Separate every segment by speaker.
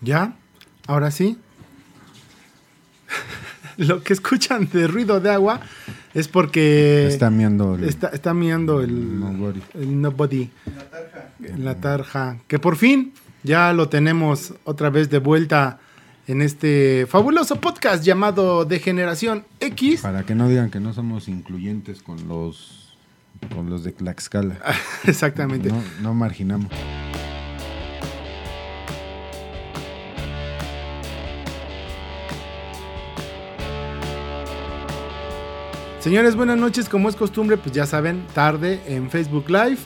Speaker 1: ¿Ya? Ahora sí. Lo que escuchan de ruido de agua es porque
Speaker 2: Está miando el
Speaker 1: está, está miando el
Speaker 2: Nobody.
Speaker 1: el nobody. En la tarja. Que por fin ya lo tenemos otra vez de vuelta en este fabuloso podcast llamado De Generación X.
Speaker 2: Para que no digan que no somos incluyentes con los con los de Tlaxcala.
Speaker 1: Exactamente.
Speaker 2: No, no marginamos.
Speaker 1: Señores, buenas noches. Como es costumbre, pues ya saben, tarde en Facebook Live.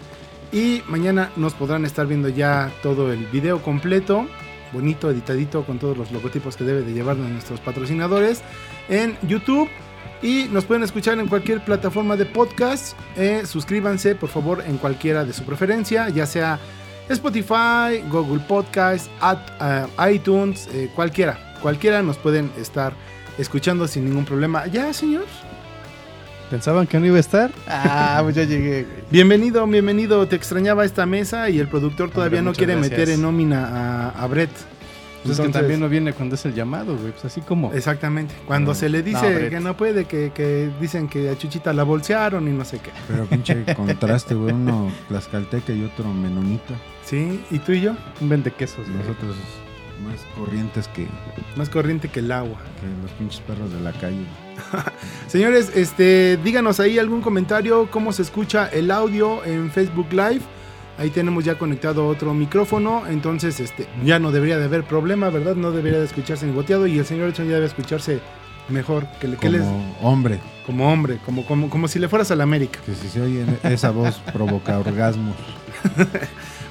Speaker 1: Y mañana nos podrán estar viendo ya todo el video completo, bonito, editadito, con todos los logotipos que debe de llevarnos nuestros patrocinadores en YouTube. Y nos pueden escuchar en cualquier plataforma de podcast. Eh, suscríbanse, por favor, en cualquiera de su preferencia, ya sea Spotify, Google Podcast, eh, iTunes, eh, cualquiera. Cualquiera nos pueden estar escuchando sin ningún problema. ¿Ya, señor?
Speaker 3: ¿Pensaban que no iba a estar? Ah, pues ya llegué, güey.
Speaker 1: Bienvenido, bienvenido. Te extrañaba esta mesa y el productor todavía no quiere
Speaker 3: gracias.
Speaker 1: meter en nómina a, a Brett.
Speaker 3: Pues es que
Speaker 1: Entonces,
Speaker 3: también no viene cuando es el llamado, güey. Pues así como.
Speaker 1: Exactamente. Cuando
Speaker 2: No.
Speaker 1: se le dice
Speaker 3: No,
Speaker 1: que no puede, que, que dicen que a Chuchita la bolsearon y no sé qué.
Speaker 2: Pero pinche contraste, güey. Uno tlaxcalteca y otro menonita.
Speaker 1: ¿Sí? ¿Y tú y yo?
Speaker 3: Un vende quesos, güey.
Speaker 2: Más corrientes que,
Speaker 1: Más corriente que el agua.
Speaker 2: que los pinches perros de la calle.
Speaker 1: Señores, este, díganos ahí algún comentario, cómo se escucha el audio en Facebook Live. Ahí tenemos ya conectado otro micrófono, entonces este, ya no debería de haber problema, ¿verdad? No debería de escucharse goteado y el señor Edson ya debe escucharse mejor que, le- que
Speaker 2: Como
Speaker 1: les-
Speaker 2: hombre.
Speaker 1: como hombre, como, como, como si le fueras a la América.
Speaker 2: Que si se oye esa voz provoca orgasmos.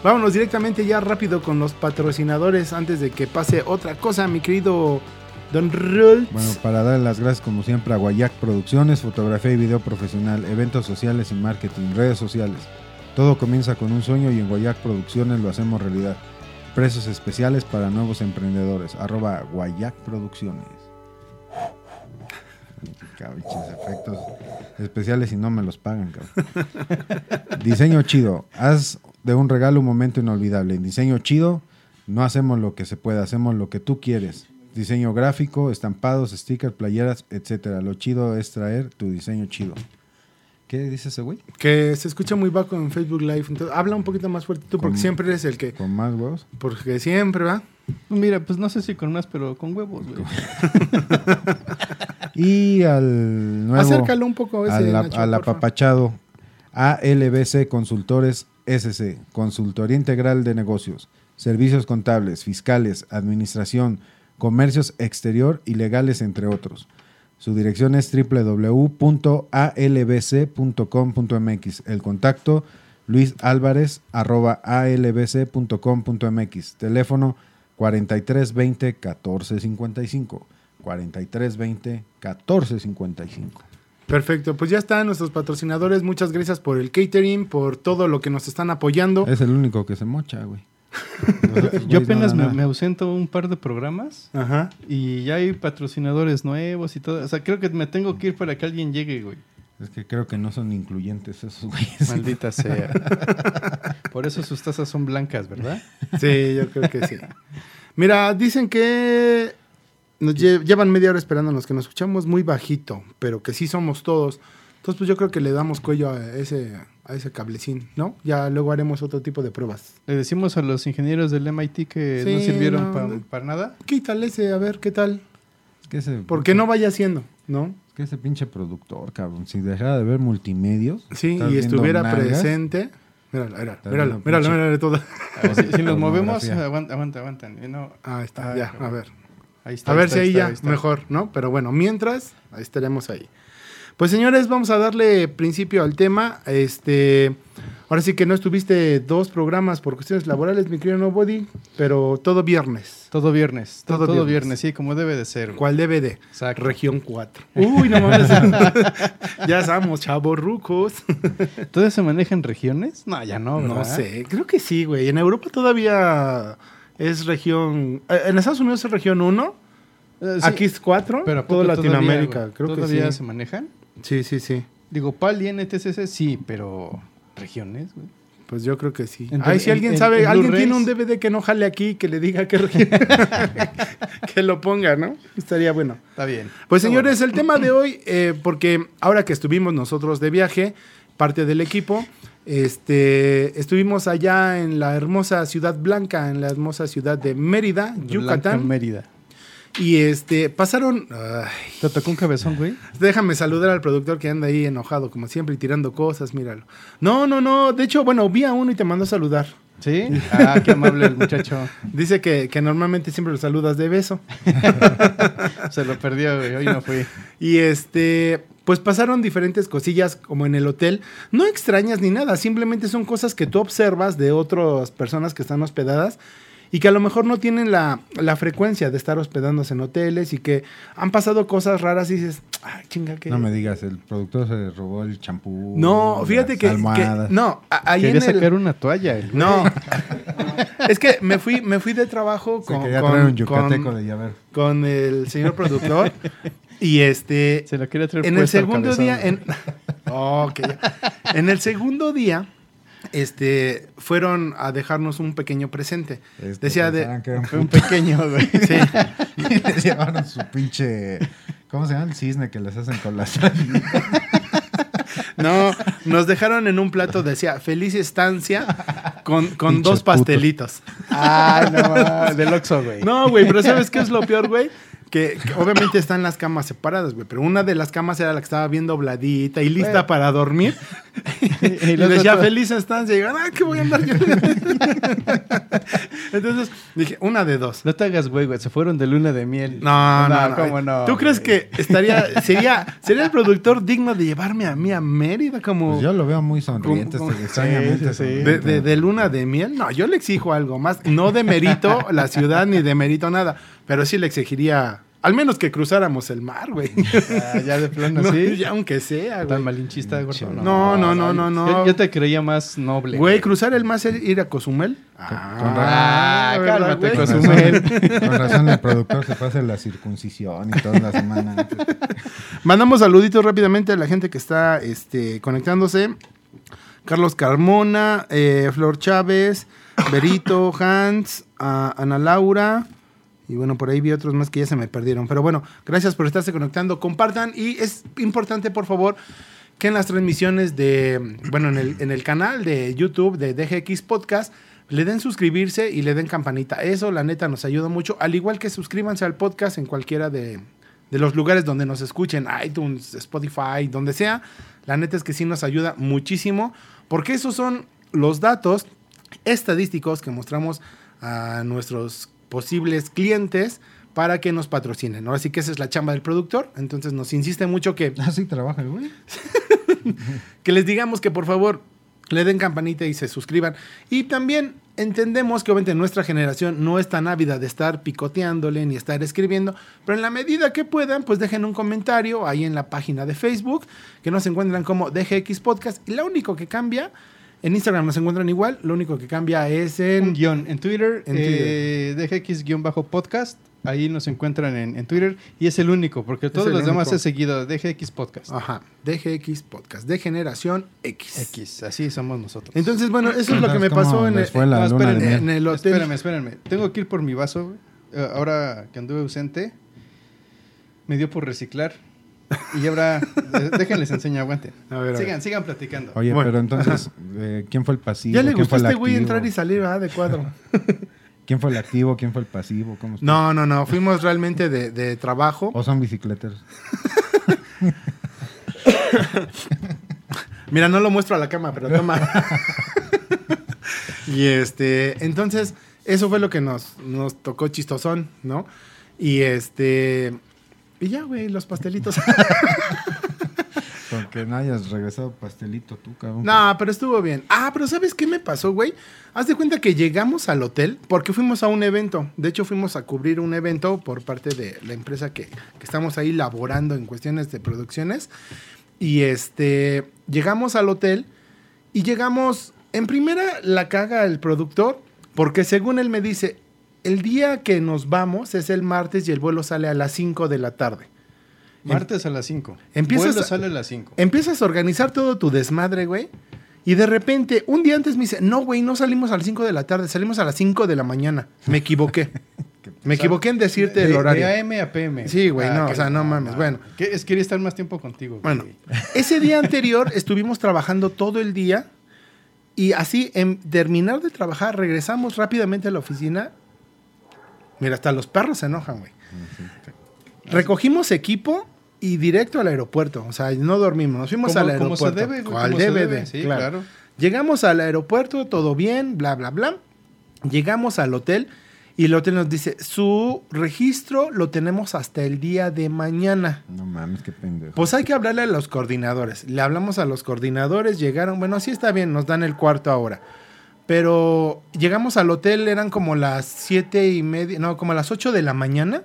Speaker 1: Vámonos directamente ya rápido con los patrocinadores antes de que pase otra cosa, mi querido Don Rultz.
Speaker 2: Bueno, para dar las gracias como siempre a Guayac Producciones, fotografía y video profesional, eventos sociales y marketing, redes sociales. Todo comienza con un sueño y en Guayac Producciones lo hacemos realidad. Precios especiales para nuevos emprendedores. Arroba Guayac Producciones. Cabiches, efectos especiales y no me los pagan, cabrón. Diseño chido. Haz de un regalo un momento inolvidable. En diseño chido no hacemos lo que se puede, hacemos lo que tú quieres. Diseño gráfico, estampados, stickers, playeras, etcétera. Lo chido es traer tu diseño chido. ¿Qué dice ese güey?
Speaker 1: Que se escucha muy bajo en Facebook Live. Entonces, habla un poquito más fuerte tú porque siempre eres el que...
Speaker 2: ¿Con más huevos?
Speaker 1: Porque siempre, ¿va?
Speaker 3: Mira, pues no sé si con más, pero con huevos, güey.
Speaker 2: Y al nuevo...
Speaker 1: Acércalo un poco ese,
Speaker 2: al,
Speaker 1: Nacho,
Speaker 2: al apapachado ALBC Consultores SC, Consultoría Integral de Negocios, Servicios Contables, Fiscales, Administración, Comercios Exterior y Legales, entre otros. Su dirección es www.albc.com.mx. El contacto Luis Álvarez arroba albc.com.mx. Teléfono 4320 1455. 4320 1455.
Speaker 1: Perfecto, pues ya están nuestros patrocinadores. Muchas gracias por el catering, por todo lo que nos están apoyando.
Speaker 2: Es el único que se mocha, güey.
Speaker 3: Yo apenas me, ausento un par de programas
Speaker 1: Ajá.
Speaker 3: y ya hay patrocinadores nuevos y todo. O sea, creo que me tengo que ir para que alguien llegue, güey.
Speaker 2: Es que creo que no son incluyentes esos güeyes.
Speaker 3: Maldita sea. Por eso sus tazas son blancas, ¿verdad?
Speaker 1: Sí, yo creo que sí. Mira, dicen que nos lle- llevan media hora esperándonos, que nos escuchamos muy bajito, pero que sí somos todos. Entonces, pues yo creo que le damos cuello a ese, a ese cablecín, ¿no? Ya luego haremos otro tipo de pruebas.
Speaker 3: Le decimos a los ingenieros del MIT que no
Speaker 1: Sí,
Speaker 3: sirvieron
Speaker 1: no,
Speaker 3: pa-
Speaker 1: no.
Speaker 3: para nada.
Speaker 1: Quítale ese, a ver qué tal.
Speaker 2: Es que ese,
Speaker 1: Porque no vaya haciendo, ¿no?
Speaker 2: es que ese pinche productor, cabrón, si dejara de ver multimedios.
Speaker 1: Sí, y estuviera
Speaker 2: nalgas,
Speaker 1: presente. Míralo, míralo, míralo, míralo, míralo todo.
Speaker 3: Ah, Si, si nos movemos, aguanta, aguanta, aguantan. Eh, no,
Speaker 1: Ahí está, ya, a ver.
Speaker 3: Ahí está,
Speaker 1: A ver
Speaker 3: está,
Speaker 1: si ahí
Speaker 3: está,
Speaker 1: ya mejor, ¿no? Pero bueno, mientras, ahí estaremos ahí. Pues señores, vamos a darle principio al tema. Este, ahora sí que no estuviste dos programas por cuestiones laborales, mi querido Nobody, pero todo viernes.
Speaker 3: Todo viernes,
Speaker 1: Todo
Speaker 3: todo, todo
Speaker 1: viernes.
Speaker 3: viernes. sí, como debe de ser.
Speaker 1: ¿Cuál DVD?
Speaker 3: Exacto.
Speaker 1: Región 4. Uy, no mames. ya estamos, chavos rucos.
Speaker 3: ¿Todavía se maneja en regiones? No, ya no, ¿verdad?
Speaker 1: No sé, creo que sí, güey. En Europa todavía es región. eh, En Estados Unidos es región 1.
Speaker 3: Eh, sí,
Speaker 1: Aquí es 4.
Speaker 3: pero ¿a
Speaker 1: toda
Speaker 3: todavía,
Speaker 1: Latinoamérica.
Speaker 3: güey?
Speaker 1: creo que
Speaker 3: ¿Todavía
Speaker 1: sí.
Speaker 3: se manejan?
Speaker 1: Sí, sí, sí.
Speaker 3: Digo, PAL y NTCC sí, pero regiones, güey.
Speaker 1: Pues yo creo que sí.
Speaker 3: En-
Speaker 1: Ay, si
Speaker 3: en-
Speaker 1: alguien
Speaker 3: en-
Speaker 1: sabe,
Speaker 3: en
Speaker 1: alguien tiene un DVD que no jale aquí, que le diga que, que lo ponga, ¿no? Estaría bueno.
Speaker 3: Está bien.
Speaker 1: Pues
Speaker 3: Está
Speaker 1: señores, el tema de hoy, eh, porque ahora que estuvimos nosotros de viaje, parte del equipo, este, estuvimos allá en la hermosa ciudad blanca, en la hermosa ciudad de Mérida. Yucatán,
Speaker 3: Mérida.
Speaker 1: y este, pasaron, ay,
Speaker 3: ¿Te tocó un cabezón, güey?
Speaker 1: déjame saludar al productor que anda ahí enojado, como siempre, y tirando cosas, míralo. No, no, no, de hecho, bueno, vi a uno y te mandó a saludar.
Speaker 3: ¿Sí? Ah, qué amable el muchacho.
Speaker 1: Dice que, que normalmente siempre lo saludas de beso.
Speaker 3: Se lo perdió, güey. Hoy no fui.
Speaker 1: Y este, pues pasaron diferentes cosillas como en el hotel. No extrañas ni nada, simplemente son cosas que tú observas de otras personas que están hospedadas y que a lo mejor no tienen la, la frecuencia de estar hospedándose en hoteles y que han pasado cosas raras y dices, ay, chinga, que...
Speaker 2: No me digas, el productor se robó el champú.
Speaker 1: No, fíjate
Speaker 2: las
Speaker 1: que, que- no, ahí
Speaker 3: Quería
Speaker 1: en el-
Speaker 3: sacar una toalla. el.
Speaker 1: No, es que me fui, me fui de trabajo
Speaker 2: Se
Speaker 1: con,
Speaker 2: quería
Speaker 1: con-
Speaker 2: traer un yucateco
Speaker 1: con-
Speaker 2: de llaver.
Speaker 1: con el señor productor y este
Speaker 3: Se lo quería traer
Speaker 1: en el segundo día, en, Oh, ok, ya. en el segundo día, este, fueron a dejarnos un pequeño presente.
Speaker 2: Este,
Speaker 1: Decía de,
Speaker 2: pensaban que era un
Speaker 3: Fue un
Speaker 2: puto.
Speaker 3: pequeño, güey.
Speaker 1: sí,
Speaker 2: Y les llevaron su pinche. ¿Cómo se llama? El cisne que les hacen con la sal.
Speaker 1: no, nos dejaron en un plato, decía, feliz estancia con, con dos pastelitos.
Speaker 3: Ah, no, del Oxxo, güey.
Speaker 1: No, güey, pero ¿sabes qué es lo peor, güey? Que, que obviamente están las camas separadas, güey, pero una de las camas era la que estaba bien dobladita y lista
Speaker 3: Güey.
Speaker 1: para dormir.
Speaker 3: Y
Speaker 1: y
Speaker 3: los
Speaker 1: decía feliz estancia. Y digo, ah, ¿qué voy a andar yo? Entonces dije, una de dos.
Speaker 3: No te hagas, güey, güey. Se fueron de luna de miel.
Speaker 1: No, no, no.
Speaker 3: ¿Cómo no?
Speaker 1: ¿Tú crees que estaría, sería, sería el productor digno de llevarme a mí a Mérida como
Speaker 2: Pues yo lo veo muy sonriente,
Speaker 1: ¿Cómo-
Speaker 2: este, extrañamente.
Speaker 3: Sí, sí, sí.
Speaker 1: de, de- de luna de miel? No, yo le exijo algo más. No de mérito la ciudad ni de mérito nada, pero sí le exigiría, al menos que cruzáramos el mar, güey.
Speaker 3: Ah, ya de plano,
Speaker 1: No,
Speaker 3: sí.
Speaker 1: ya aunque sea,
Speaker 3: Tan
Speaker 1: güey.
Speaker 3: malinchista, gordo.
Speaker 1: No, no, no, no, no.
Speaker 3: Yo, yo te creía más noble.
Speaker 1: Güey, cruzar el mar es ir a Cozumel.
Speaker 2: con
Speaker 3: Ah,
Speaker 1: ¿verdad,
Speaker 3: cálmate,
Speaker 1: güey?
Speaker 2: Con
Speaker 3: Cozumel.
Speaker 2: razón, con razón el productor se pasa la circuncisión y toda la semana antes.
Speaker 1: Mandamos saluditos rápidamente a la gente que está este, conectándose. Carlos Carmona, eh, Flor Chávez, Berito, Hans, a- Ana Laura. Y bueno, por ahí vi otros más que ya se me perdieron. Pero bueno, gracias por estarse conectando. Compartan y es importante, por favor, que en las transmisiones de, bueno, en el, en el canal de YouTube de DGX Podcast, le den suscribirse y le den campanita. Eso, la neta, nos ayuda mucho. Al igual que suscríbanse al podcast en cualquiera de, de los lugares donde nos escuchen, iTunes, Spotify, donde sea. La neta es que sí nos ayuda muchísimo, porque esos son los datos estadísticos que mostramos a nuestros posibles clientes para que nos patrocinen. Ahora sí que esa es la chamba del productor, entonces nos insiste mucho que,
Speaker 2: Así trabaja el güey.
Speaker 1: que les digamos que por favor le den campanita y se suscriban. Y también entendemos que obviamente nuestra generación no es tan ávida de estar picoteándole ni estar escribiendo, pero en la medida que puedan, pues dejen un comentario ahí en la página de Facebook, que nos encuentran como DGX Podcast. Y lo único que cambia, en Instagram nos encuentran igual, lo único que cambia es
Speaker 3: Un
Speaker 1: en...
Speaker 3: guion en Twitter,
Speaker 1: En
Speaker 3: eh, DGX-podcast. Ahí nos encuentran en, en Twitter. Y es el único, porque todos los demás es seguido. DGX Podcast.
Speaker 1: Ajá, DGX Podcast, de generación X.
Speaker 3: X, así somos nosotros.
Speaker 1: Entonces, bueno, eso es lo que me
Speaker 2: ¿Cómo
Speaker 1: pasó en el,
Speaker 2: les fue la
Speaker 3: No,
Speaker 2: luna de
Speaker 3: espérenme.
Speaker 2: miel?
Speaker 1: en el hotel.
Speaker 3: Espérame, espérame. Tengo que ir por mi vaso. Eh, ahora que anduve ausente, me dio por reciclar. Y ahora, déjenles enseño, aguanten.
Speaker 1: A ver, a ver.
Speaker 3: sigan, sigan platicando.
Speaker 2: Oye,
Speaker 1: Bueno.
Speaker 2: pero entonces, eh, ¿quién fue el pasivo?
Speaker 1: Ya le
Speaker 2: ¿Quién
Speaker 1: gustó este güey entrar y salir ¿verdad? de cuadro.
Speaker 2: ¿Quién fue el activo? ¿Quién fue el pasivo? ¿Cómo estuvo?
Speaker 1: No, no, no. Fuimos realmente de, de trabajo.
Speaker 2: ¿O son bicicleteros?
Speaker 1: Mira, no lo muestro a la cama, pero toma. y este, entonces, eso fue lo que nos, nos tocó chistosón, ¿no? Y este, y ya, güey, los pastelitos.
Speaker 2: Porque no hayas regresado pastelito tú, cabrón.
Speaker 1: no, pero estuvo bien. Ah, pero ¿sabes qué me pasó, güey? Haz de cuenta que llegamos al hotel porque fuimos a un evento. De hecho, fuimos a cubrir un evento por parte de la empresa que, que estamos ahí laborando en cuestiones de producciones. Y este, llegamos al hotel y llegamos, en primera la caga el productor, porque según él me dice, el día que nos vamos es el martes y el vuelo sale a las 5 de la tarde.
Speaker 3: Martes a las 5.
Speaker 1: Empiezas
Speaker 3: Vuelo sale a las 5.
Speaker 1: Empiezas a organizar todo tu desmadre, güey. Y de repente, un día antes me dice, no, güey, no salimos a las 5 de la tarde, salimos a las 5 de la mañana. Me equivoqué. Me equivoqué en decirte el horario.
Speaker 3: De AM a PM.
Speaker 1: Sí, güey, no,
Speaker 3: qué
Speaker 1: o sea, no mames, bueno.
Speaker 3: Que- Es quería estar más tiempo contigo. güey.
Speaker 1: Bueno, ese día anterior estuvimos trabajando todo el día y así, en terminar de trabajar, regresamos rápidamente a la oficina. Mira, hasta los perros se enojan, güey. Recogimos equipo y directo al aeropuerto. O sea, no dormimos, nos fuimos al
Speaker 3: como se
Speaker 1: aeropuerto.
Speaker 3: debe, güey,
Speaker 1: Cual
Speaker 3: como se
Speaker 1: debe
Speaker 3: debe,
Speaker 1: de,
Speaker 3: sí,
Speaker 1: claro.
Speaker 3: claro.
Speaker 1: Llegamos al aeropuerto, todo bien, bla, bla, bla. Llegamos al hotel y el hotel nos dice, su registro lo tenemos hasta el día de mañana.
Speaker 2: No mames, qué pendejo.
Speaker 1: Pues hay que hablarle a los coordinadores. Le hablamos a los coordinadores, llegaron, bueno, sí está bien, nos dan el cuarto ahora. Pero llegamos al hotel, eran como las siete y media, no, como a las ocho de la mañana.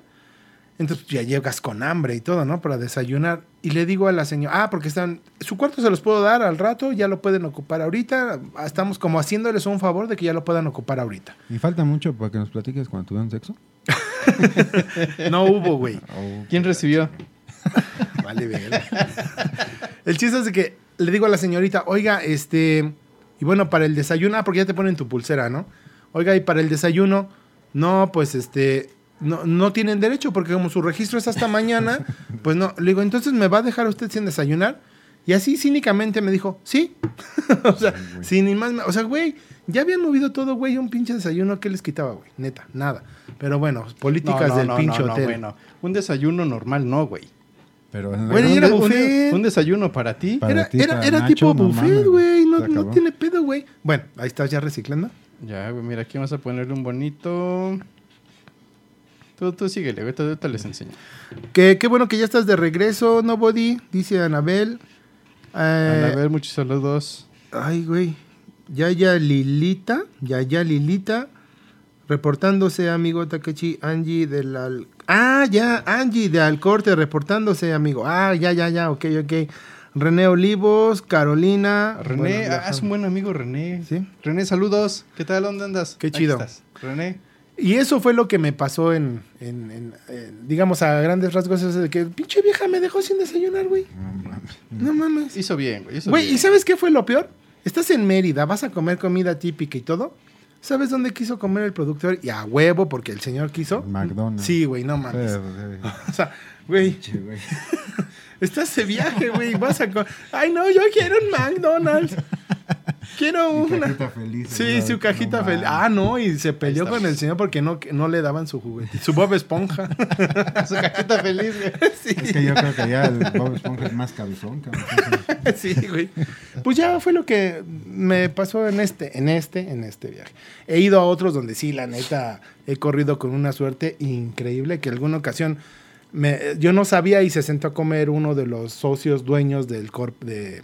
Speaker 1: Entonces ya llegas con hambre y todo, ¿no? Para desayunar. Y le digo a la señora, ah, porque están, su cuarto se los puedo dar al rato, ya lo pueden ocupar ahorita. Estamos como haciéndoles un favor de que ya lo puedan ocupar ahorita.
Speaker 2: ¿Y falta mucho para que nos platiques cuando tuvieron sexo?
Speaker 1: No hubo, güey.
Speaker 3: ¿Quién recibió?
Speaker 1: Vale, verga. El chiste es de que le digo a la señorita, oiga, este, y bueno, para el desayuno, ah, porque ya te ponen tu pulsera, ¿no? Oiga, y para el desayuno, no, pues este, no, no tienen derecho, porque como su registro es hasta mañana, pues no. Le digo, entonces me va a dejar usted sin desayunar. Y así cínicamente me dijo, sí. o sea, sin ni más. O sea, güey, ya habían movido todo, güey, un pinche desayuno, ¿qué les quitaba, güey? Neta, nada. Pero bueno, políticas
Speaker 3: No, no,
Speaker 1: del
Speaker 3: no,
Speaker 1: pinche
Speaker 3: no, no,
Speaker 1: hotel.
Speaker 3: bueno. Un desayuno normal no, güey.
Speaker 2: Pero en la-
Speaker 1: Bueno,
Speaker 3: un,
Speaker 1: era
Speaker 3: un
Speaker 1: buffet.
Speaker 3: un desayuno para ti.
Speaker 2: Para
Speaker 1: Era,
Speaker 2: ti,
Speaker 1: era,
Speaker 2: para
Speaker 1: era
Speaker 2: Nacho,
Speaker 1: tipo
Speaker 2: no
Speaker 1: buffet,
Speaker 2: mames,
Speaker 1: güey. No,
Speaker 2: se
Speaker 1: no
Speaker 2: acabó.
Speaker 1: tiene pedo, güey. Bueno, ahí estás ya reciclando.
Speaker 3: Ya, güey, mira, aquí vamos a ponerle un bonito. Tú, tú síguele, güey, ahorita les enseño.
Speaker 1: Que, qué bueno que ya estás de regreso, Nobody, dice Anabel. Eh,
Speaker 3: a ver, muchos saludos.
Speaker 1: Ay, güey. Ya, ya, Lilita. Ya, ya, Lilita. Reportándose, amigo Takechi. Angie del... Ah, ya, Angie de Alcorte reportándose, amigo. Ah, ya, ya, ya, ok, ok. René Olivos, Carolina.
Speaker 3: René,
Speaker 1: Bueno,
Speaker 3: ah, es un buen amigo René.
Speaker 1: Sí.
Speaker 3: René, saludos. ¿Qué tal? ¿Dónde andas?
Speaker 1: Qué chido.
Speaker 3: estás. René.
Speaker 1: Y eso fue lo que me pasó en, en- en- en, digamos, a grandes rasgos, eso de que pinche vieja me dejó sin desayunar, güey.
Speaker 2: No mames.
Speaker 1: No mames.
Speaker 3: Hizo bien, güey. hizo
Speaker 1: Güey,
Speaker 3: bien.
Speaker 1: ¿y sabes qué fue lo peor? Estás en Mérida, vas a comer comida típica y todo. ¿Sabes dónde quiso comer el productor? Y a huevo, porque el señor quiso.
Speaker 2: McDonald's.
Speaker 1: Sí, güey, no mames.
Speaker 2: sí.
Speaker 1: O sea, güey, estás de viaje, güey, vas a Ay, no, yo quiero un McDonald's. Quiero
Speaker 2: Mi
Speaker 1: una.
Speaker 2: cajita feliz,
Speaker 1: Sí,
Speaker 2: ¿verdad?
Speaker 1: su cajita
Speaker 2: No
Speaker 1: feliz. Ah, no, y se peleó con el señor porque no, no le daban su juguete. Su Bob Esponja.
Speaker 3: Su cajita feliz, güey.
Speaker 1: sí.
Speaker 2: Es que yo creo que ya el Bob Esponja es más cabezón, cabrón.
Speaker 1: Sí, güey. Pues ya fue lo que me pasó en este, en este, en este viaje. He ido a otros donde sí, la neta, he corrido con una suerte increíble que alguna ocasión me, yo no sabía y se sentó a comer uno de los socios dueños del corp de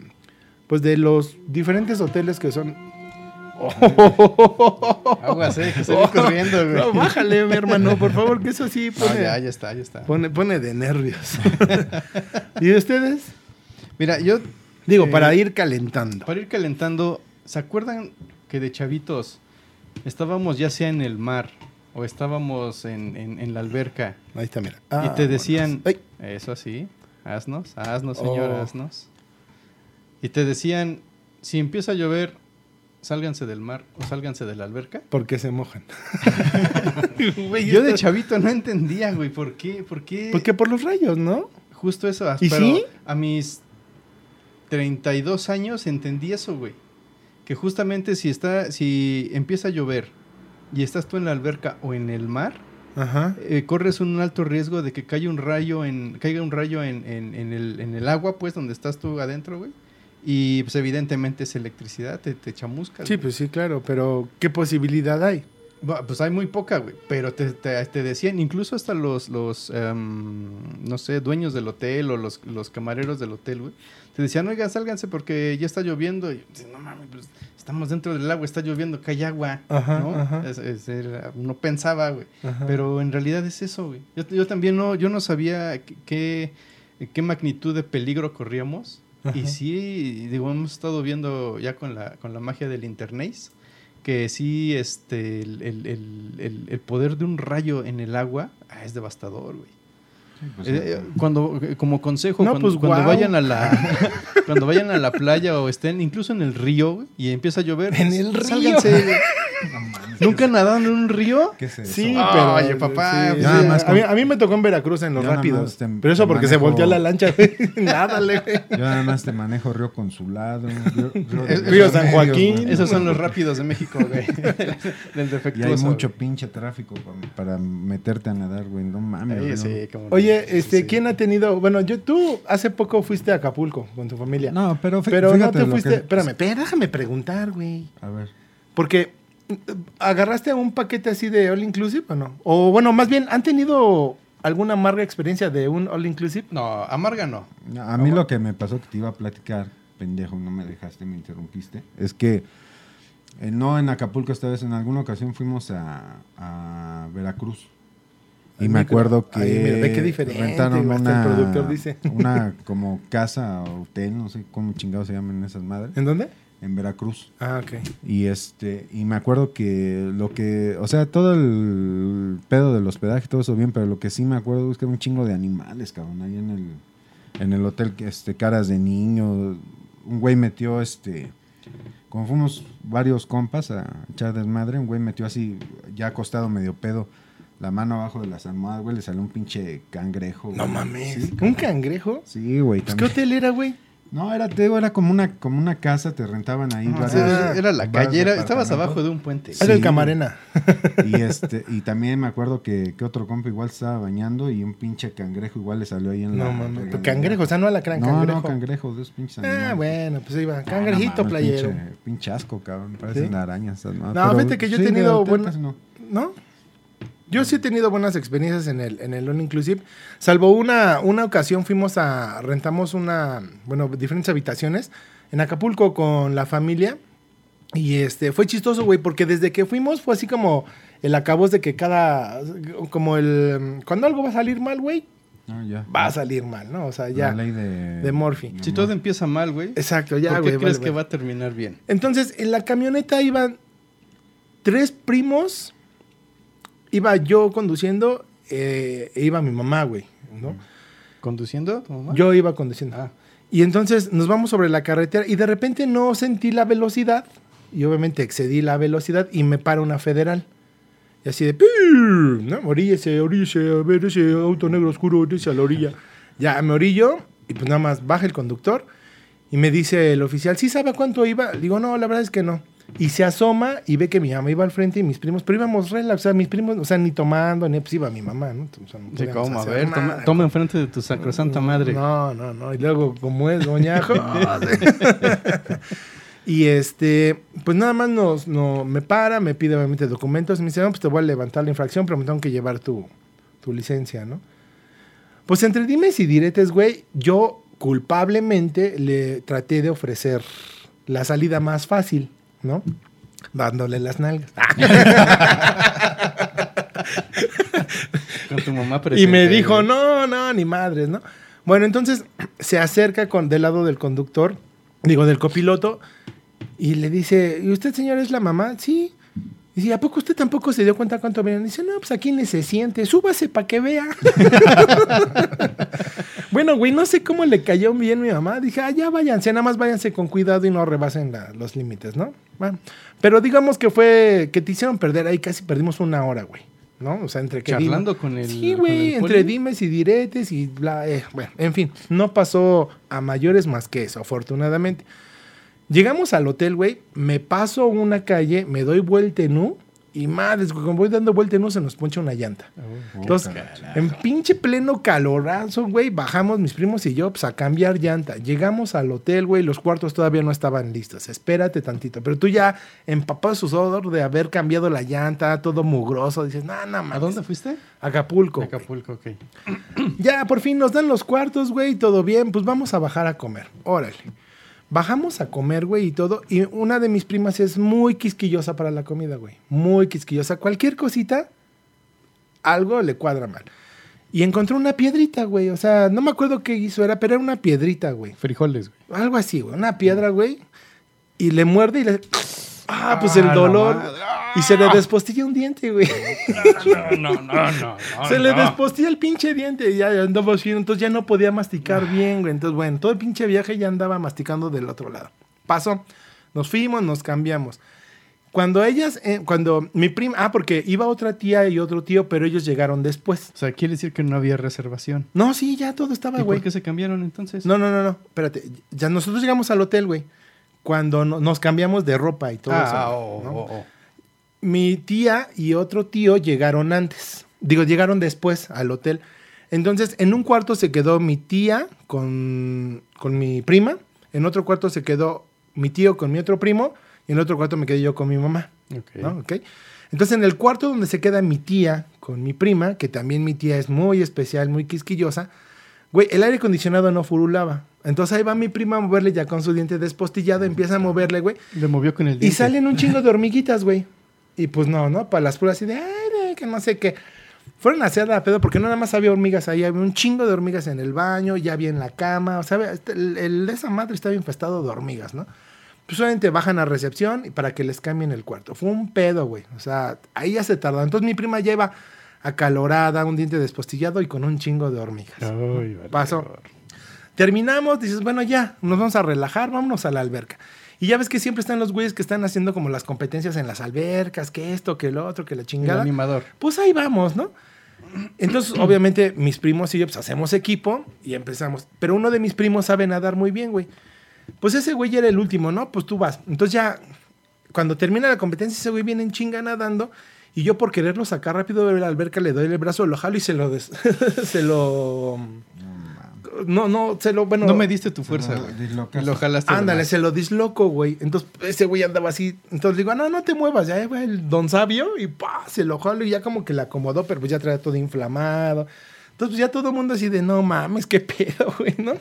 Speaker 1: pues de los diferentes hoteles que son
Speaker 3: Aguas, eh, que se ve corriendo, güey.
Speaker 1: No, bájale, mi hermano, por favor, que eso sí
Speaker 3: No,
Speaker 1: pone,
Speaker 3: ya, ya está, ya está.
Speaker 1: pone, pone de nervios. ¿Y de ustedes?
Speaker 3: Mira, yo,
Speaker 1: Digo,
Speaker 3: Eh,
Speaker 1: para ir calentando.
Speaker 3: para ir calentando, ¿se acuerdan que de chavitos estábamos ya sea en el mar o estábamos en, en- en la alberca
Speaker 1: Ahí está, mira.
Speaker 3: y te
Speaker 1: Ah,
Speaker 3: decían, eso así, haznos, haznos, señor,
Speaker 1: Oh.
Speaker 3: haznos. Y te decían, si empieza a llover, sálganse del mar o sálganse de la alberca.
Speaker 1: Porque se mojan. Güey,
Speaker 3: Yo de chavito no entendía, güey, ¿por qué? ¿Por qué?
Speaker 1: Porque por los rayos, ¿no?
Speaker 3: Justo eso.
Speaker 1: ¿Y
Speaker 3: pero
Speaker 1: sí?
Speaker 3: A mis 32 años entendí eso, güey. Que justamente si está, si empieza a llover y estás tú en la alberca o en el mar,
Speaker 1: Ajá.
Speaker 3: eh, corres un alto riesgo de que caiga un rayo en, caiga un rayo en, en- en el, en el agua, pues, donde estás tú adentro, güey. Y pues evidentemente es electricidad, te, te chamuscas.
Speaker 1: Sí,
Speaker 3: güey.
Speaker 1: pues sí, claro, pero ¿qué posibilidad hay?
Speaker 3: Pues hay muy poca, güey. Pero te, te- te decían, incluso hasta los, los em, no sé, dueños del hotel o los, los camareros del hotel, güey. Te decían, oigan, sálganse porque ya está lloviendo. Y dices, no mames, pues estamos dentro del agua, está lloviendo, que hay agua.
Speaker 1: Ajá,
Speaker 3: ¿no?
Speaker 1: ajá.
Speaker 3: Es- es- era- no pensaba, güey. Pero en realidad es eso, güey. Yo, yo también no, yo no sabía qué, qué magnitud de peligro corríamos. Y sí, digo, hemos estado viendo ya con la, con la magia del internet que sí, este, el, el- el- poder de un rayo en el agua ah, es devastador, güey.
Speaker 2: pues,
Speaker 3: Eh, cuando eh, como consejo
Speaker 1: No,
Speaker 3: cuando,
Speaker 1: pues,
Speaker 3: cuando vayan a la cuando vayan a la playa o estén incluso en el río y empieza a llover
Speaker 1: En el río.
Speaker 3: sálganse. Nunca nadaron en un río
Speaker 2: ¿Qué es eso?
Speaker 1: Sí,
Speaker 3: Ah,
Speaker 1: pero.
Speaker 3: oye, papá,
Speaker 1: sí,
Speaker 2: nada
Speaker 1: sí.
Speaker 2: más
Speaker 1: a, mí,
Speaker 2: con-
Speaker 1: a mí me tocó en Veracruz en los rápidos.
Speaker 2: te-
Speaker 1: pero eso porque se volteó la lancha, güey. Nádale, güey.
Speaker 2: Yo nada más te manejo Río Consulado, Río, Río de
Speaker 3: Es-
Speaker 2: los
Speaker 1: Río San Joaquín.
Speaker 2: güey.
Speaker 3: esos son los rápidos de México güey del
Speaker 2: Y hay
Speaker 3: defectuoso
Speaker 2: mucho
Speaker 3: güey.
Speaker 2: pinche tráfico pa- para, meterte a nadar, güey. No mames.
Speaker 3: Sí,
Speaker 2: güey,
Speaker 3: sí,
Speaker 2: no.
Speaker 1: Oye, este,
Speaker 3: Sí.
Speaker 1: ¿quién ha tenido? Bueno, yo, tú hace poco fuiste a Acapulco con tu familia.
Speaker 2: No, pero,
Speaker 1: pero no te fuiste.
Speaker 2: que-
Speaker 1: Espérame, déjame preguntar, güey.
Speaker 2: A ver.
Speaker 1: Porque agarraste un paquete así de all inclusive o no? O bueno, más bien, ¿han tenido alguna amarga experiencia de un all inclusive?
Speaker 3: no amarga no
Speaker 2: No, A mí lo que me pasó que te iba a platicar, pendejo, no me dejaste, me interrumpiste, es que eh, no en Acapulco esta vez, en alguna ocasión fuimos a, a Veracruz. Y me acuerdo que
Speaker 1: ay, mira, ve qué diferente,
Speaker 2: rentaron una,
Speaker 1: el productor dice.
Speaker 2: una como casa o hotel, no sé cómo chingados se llaman esas madres,
Speaker 1: ¿En dónde?
Speaker 2: En Veracruz.
Speaker 1: Ah, ok.
Speaker 2: Y este, y me acuerdo que lo que, o sea, todo el pedo del hospedaje, todo eso bien, pero lo que sí me acuerdo es que era un chingo de animales, cabrón, ahí en el, en el hotel, este, caras de niños. Un güey metió, este, como fuimos varios compas a echar desmadre, un güey metió así, ya acostado medio pedo, la mano abajo de las almohadas, güey, le salió un pinche cangrejo.
Speaker 1: No
Speaker 2: güey.
Speaker 1: mames.
Speaker 2: Sí,
Speaker 1: ¿Un cangrejo?
Speaker 2: Sí, güey.
Speaker 1: Pues, ¿Qué hotel era, güey?
Speaker 2: No, era, te digo, era como una, como una casa, te rentaban ahí.
Speaker 3: Ah, sí, era la calle era- estabas abajo de un puente
Speaker 1: Era el Camarena.
Speaker 2: Y este, y también me acuerdo que, que otro compa igual se estaba bañando y un pinche cangrejo igual le salió ahí en la.
Speaker 1: No mames.
Speaker 2: regadera.
Speaker 1: Cangrejo, o sea, no alacrán,
Speaker 2: No,
Speaker 1: cangrejo.
Speaker 2: no, cangrejo, de esos pinches
Speaker 1: Ah,
Speaker 2: animales.
Speaker 1: bueno, pues ahí va.
Speaker 2: Ah,
Speaker 1: Cangrejito
Speaker 2: no
Speaker 1: playero.
Speaker 2: Pinche, pinche asco, cabrón. Parecen
Speaker 1: ¿Sí?
Speaker 2: arañas.
Speaker 1: No,
Speaker 2: Pero
Speaker 1: fíjate que yo he
Speaker 2: sí,
Speaker 1: tenido
Speaker 2: casi no.
Speaker 1: ¿No? Yo sí he tenido buenas experiencias en el, en el All Inclusive. Salvo una, una ocasión fuimos a. rentamos una. Bueno, diferentes habitaciones en Acapulco con la familia. Y este, fue chistoso, güey, porque desde que fuimos fue así como el acabos de que cada. Como el. Cuando algo va a salir mal, güey,
Speaker 2: No, ya.
Speaker 1: va a salir mal, ¿no? O sea,
Speaker 2: La
Speaker 1: ya.
Speaker 2: ley de.
Speaker 1: de Murphy.
Speaker 3: si todo empieza mal güey
Speaker 1: Exacto, ya,
Speaker 3: ¿por
Speaker 1: güey.
Speaker 3: qué crees
Speaker 1: vale,
Speaker 3: que
Speaker 1: vale.
Speaker 3: va a terminar bien
Speaker 1: Entonces, en la camioneta iban tres primos, iba yo conduciendo, eh, e iba mi mamá, güey, ¿no?
Speaker 3: conduciendo tu mamá
Speaker 1: Yo iba conduciendo.
Speaker 3: Ah.
Speaker 1: Y entonces nos vamos sobre la carretera y de repente no sentí la velocidad y obviamente excedí la velocidad y me para una federal. Y así de, ¿no? Oríllese, oríllese, a ver ese auto negro oscuro, oríllese a la orilla. Ya me orillo y pues nada más baja el conductor y me dice el oficial, ¿sí sabe cuánto iba? Digo, no, la verdad es que no. Y se asoma y ve que mi mamá iba al frente y mis primos, pero íbamos relax, o sea, mis primos, o sea, ni tomando, ni pues iba mi mamá, ¿no? O sea, no
Speaker 3: Sí,
Speaker 1: podíamos
Speaker 3: ¿cómo? A ver,
Speaker 1: nada.
Speaker 3: toma, toma enfrente de tu sacrosanta madre.
Speaker 1: No, no, no. Y luego, como es, doña José. y este, pues nada más nos, no, me para, me pide obviamente documentos. Me dice, no, pues te voy a levantar la infracción, pero me tengo que llevar tu, tu licencia, ¿no? Pues entre dimes y diretes, güey, yo culpablemente le traté de ofrecer la salida más fácil, ¿no? Dándole las nalgas.
Speaker 3: Con tu mamá
Speaker 1: Y
Speaker 3: presente.
Speaker 1: me dijo, no, no, ni madres, ¿no? Bueno, entonces se acerca con, del lado del conductor, digo, del copiloto, y le dice, ¿y usted, señor, es la mamá? Sí. Y dice, ¿a poco usted tampoco se dio cuenta cuánto venían? Dice, no, pues aquí ni se siente, súbase para que vea. bueno, güey, no sé cómo le cayó bien mi mamá. Dije, ah, ya váyanse, nada más váyanse con cuidado y no rebasen la- los límites, ¿no? Bueno, pero digamos que fue, que te hicieron perder, ahí casi perdimos una hora, güey. ¿No? O sea, entre que
Speaker 3: Charlando con el.
Speaker 1: Sí, güey, entre
Speaker 3: poli.
Speaker 1: dimes y diretes y bla. eh, bueno, en fin, no pasó a mayores más que eso, afortunadamente. Llegamos al hotel, güey, me paso una calle, me doy vuelta en U y madres, güey, como voy dando vuelta en U se nos poncha una llanta.
Speaker 3: Oh,
Speaker 1: Entonces, en pinche pleno calorazo, güey, bajamos mis primos y yo pues, a cambiar llanta. Llegamos al hotel, güey, los cuartos todavía no estaban listos. Espérate tantito. Pero tú ya empapado sudor de haber cambiado la llanta, todo mugroso, dices, no, no,
Speaker 3: ¿A dónde fuiste?
Speaker 1: Acapulco.
Speaker 3: Acapulco, ok.
Speaker 1: Ya, por fin nos dan los cuartos, güey, todo bien, pues vamos a bajar a comer. Órale. Bajamos a comer, güey, y todo. Y una de mis primas es muy quisquillosa para la comida, güey. Muy quisquillosa. Cualquier cosita, algo le cuadra mal. Y encontró una piedrita, güey. O sea, no me acuerdo qué hizo, era, pero era una piedrita, güey.
Speaker 3: Frijoles, güey.
Speaker 1: Algo así, güey. Una piedra, güey. Y le muerde y le... Ah, pues el
Speaker 3: Ah,
Speaker 1: dolor. Y se le despostilla un diente, güey.
Speaker 3: No, no, no, no.
Speaker 1: Se le despostilla el pinche diente y ya andaba así, entonces ya no podía masticar bien, güey. Entonces, bueno, todo el pinche viaje ya andaba masticando del otro lado. Pasó, nos fuimos, nos cambiamos. Cuando ellas, eh, cuando mi prima, ah, porque iba otra tía y otro tío, pero ellos llegaron después.
Speaker 3: O sea, quiere decir que no había reservación.
Speaker 1: No, sí, ya todo estaba,
Speaker 3: ¿Y
Speaker 1: güey.
Speaker 3: por qué se cambiaron entonces?
Speaker 1: No, no, no, no, espérate. Ya nosotros llegamos al hotel, güey. Cuando no- nos cambiamos de ropa y todo
Speaker 3: ah,
Speaker 1: eso.
Speaker 3: oh,
Speaker 1: ¿no?
Speaker 3: oh, oh.
Speaker 1: mi tía y otro tío llegaron antes. Digo, llegaron después al hotel. Entonces, en un cuarto se quedó mi tía con, con mi prima. En otro cuarto se quedó mi tío con mi otro primo. Y en otro cuarto me quedé yo con mi mamá.
Speaker 3: Ok.
Speaker 1: ¿no? Entonces, en el cuarto donde se queda mi tía con mi prima, que también mi tía es muy especial, muy quisquillosa, güey, el aire acondicionado no furulaba. Entonces ahí va mi prima a moverle ya con su diente despostillado, empieza a moverle, güey.
Speaker 3: Le movió con el
Speaker 1: Y
Speaker 3: diente.
Speaker 1: salen un chingo de hormiguitas, güey. Y pues no, ¿no? Para las pruebas así de, ay, que no sé qué. Fueron a hacer pedo porque no nada más había hormigas ahí, había un chingo de hormigas en el baño, ya había en la cama, o sea, este, el, el- esa madre estaba infestado de hormigas, ¿no? Pues solamente bajan a recepción y para que les cambien el cuarto. Fue un pedo, güey. O sea, ahí ya se tardó. Entonces mi prima lleva acalorada, un diente despostillado y con un chingo de hormigas.
Speaker 3: Ay, vale.
Speaker 1: Pasó. Terminamos, dices, bueno, ya, nos vamos a relajar, vámonos a la alberca. Y ya ves que siempre están los güeyes que están haciendo como las competencias en las albercas, que esto, que lo otro, que la
Speaker 3: El
Speaker 1: chingada.
Speaker 3: animador.
Speaker 1: Pues ahí vamos, ¿no? Entonces, obviamente, mis primos y yo, pues hacemos equipo y empezamos. Pero uno de mis primos sabe nadar muy bien, güey. Pues ese güey era el último, ¿no? Pues tú vas. Entonces ya, cuando termina la competencia, ese güey viene en chinga nadando. Y yo por quererlo sacar rápido de la alberca, le doy el brazo, lo jalo y se lo... des- se lo... No, no, se lo... Bueno,
Speaker 3: No me diste tu fuerza, güey. Lo jalaste.
Speaker 1: Ándale, se lo disloco, güey. Entonces ese güey andaba así. Entonces digo, no, no te muevas, ya güey, el don sabio. Y pa, se lo jalo y ya como que le acomodó, pero pues ya traía todo inflamado. Entonces pues, ya todo el mundo así de, no mames, qué pedo, güey, ¿no?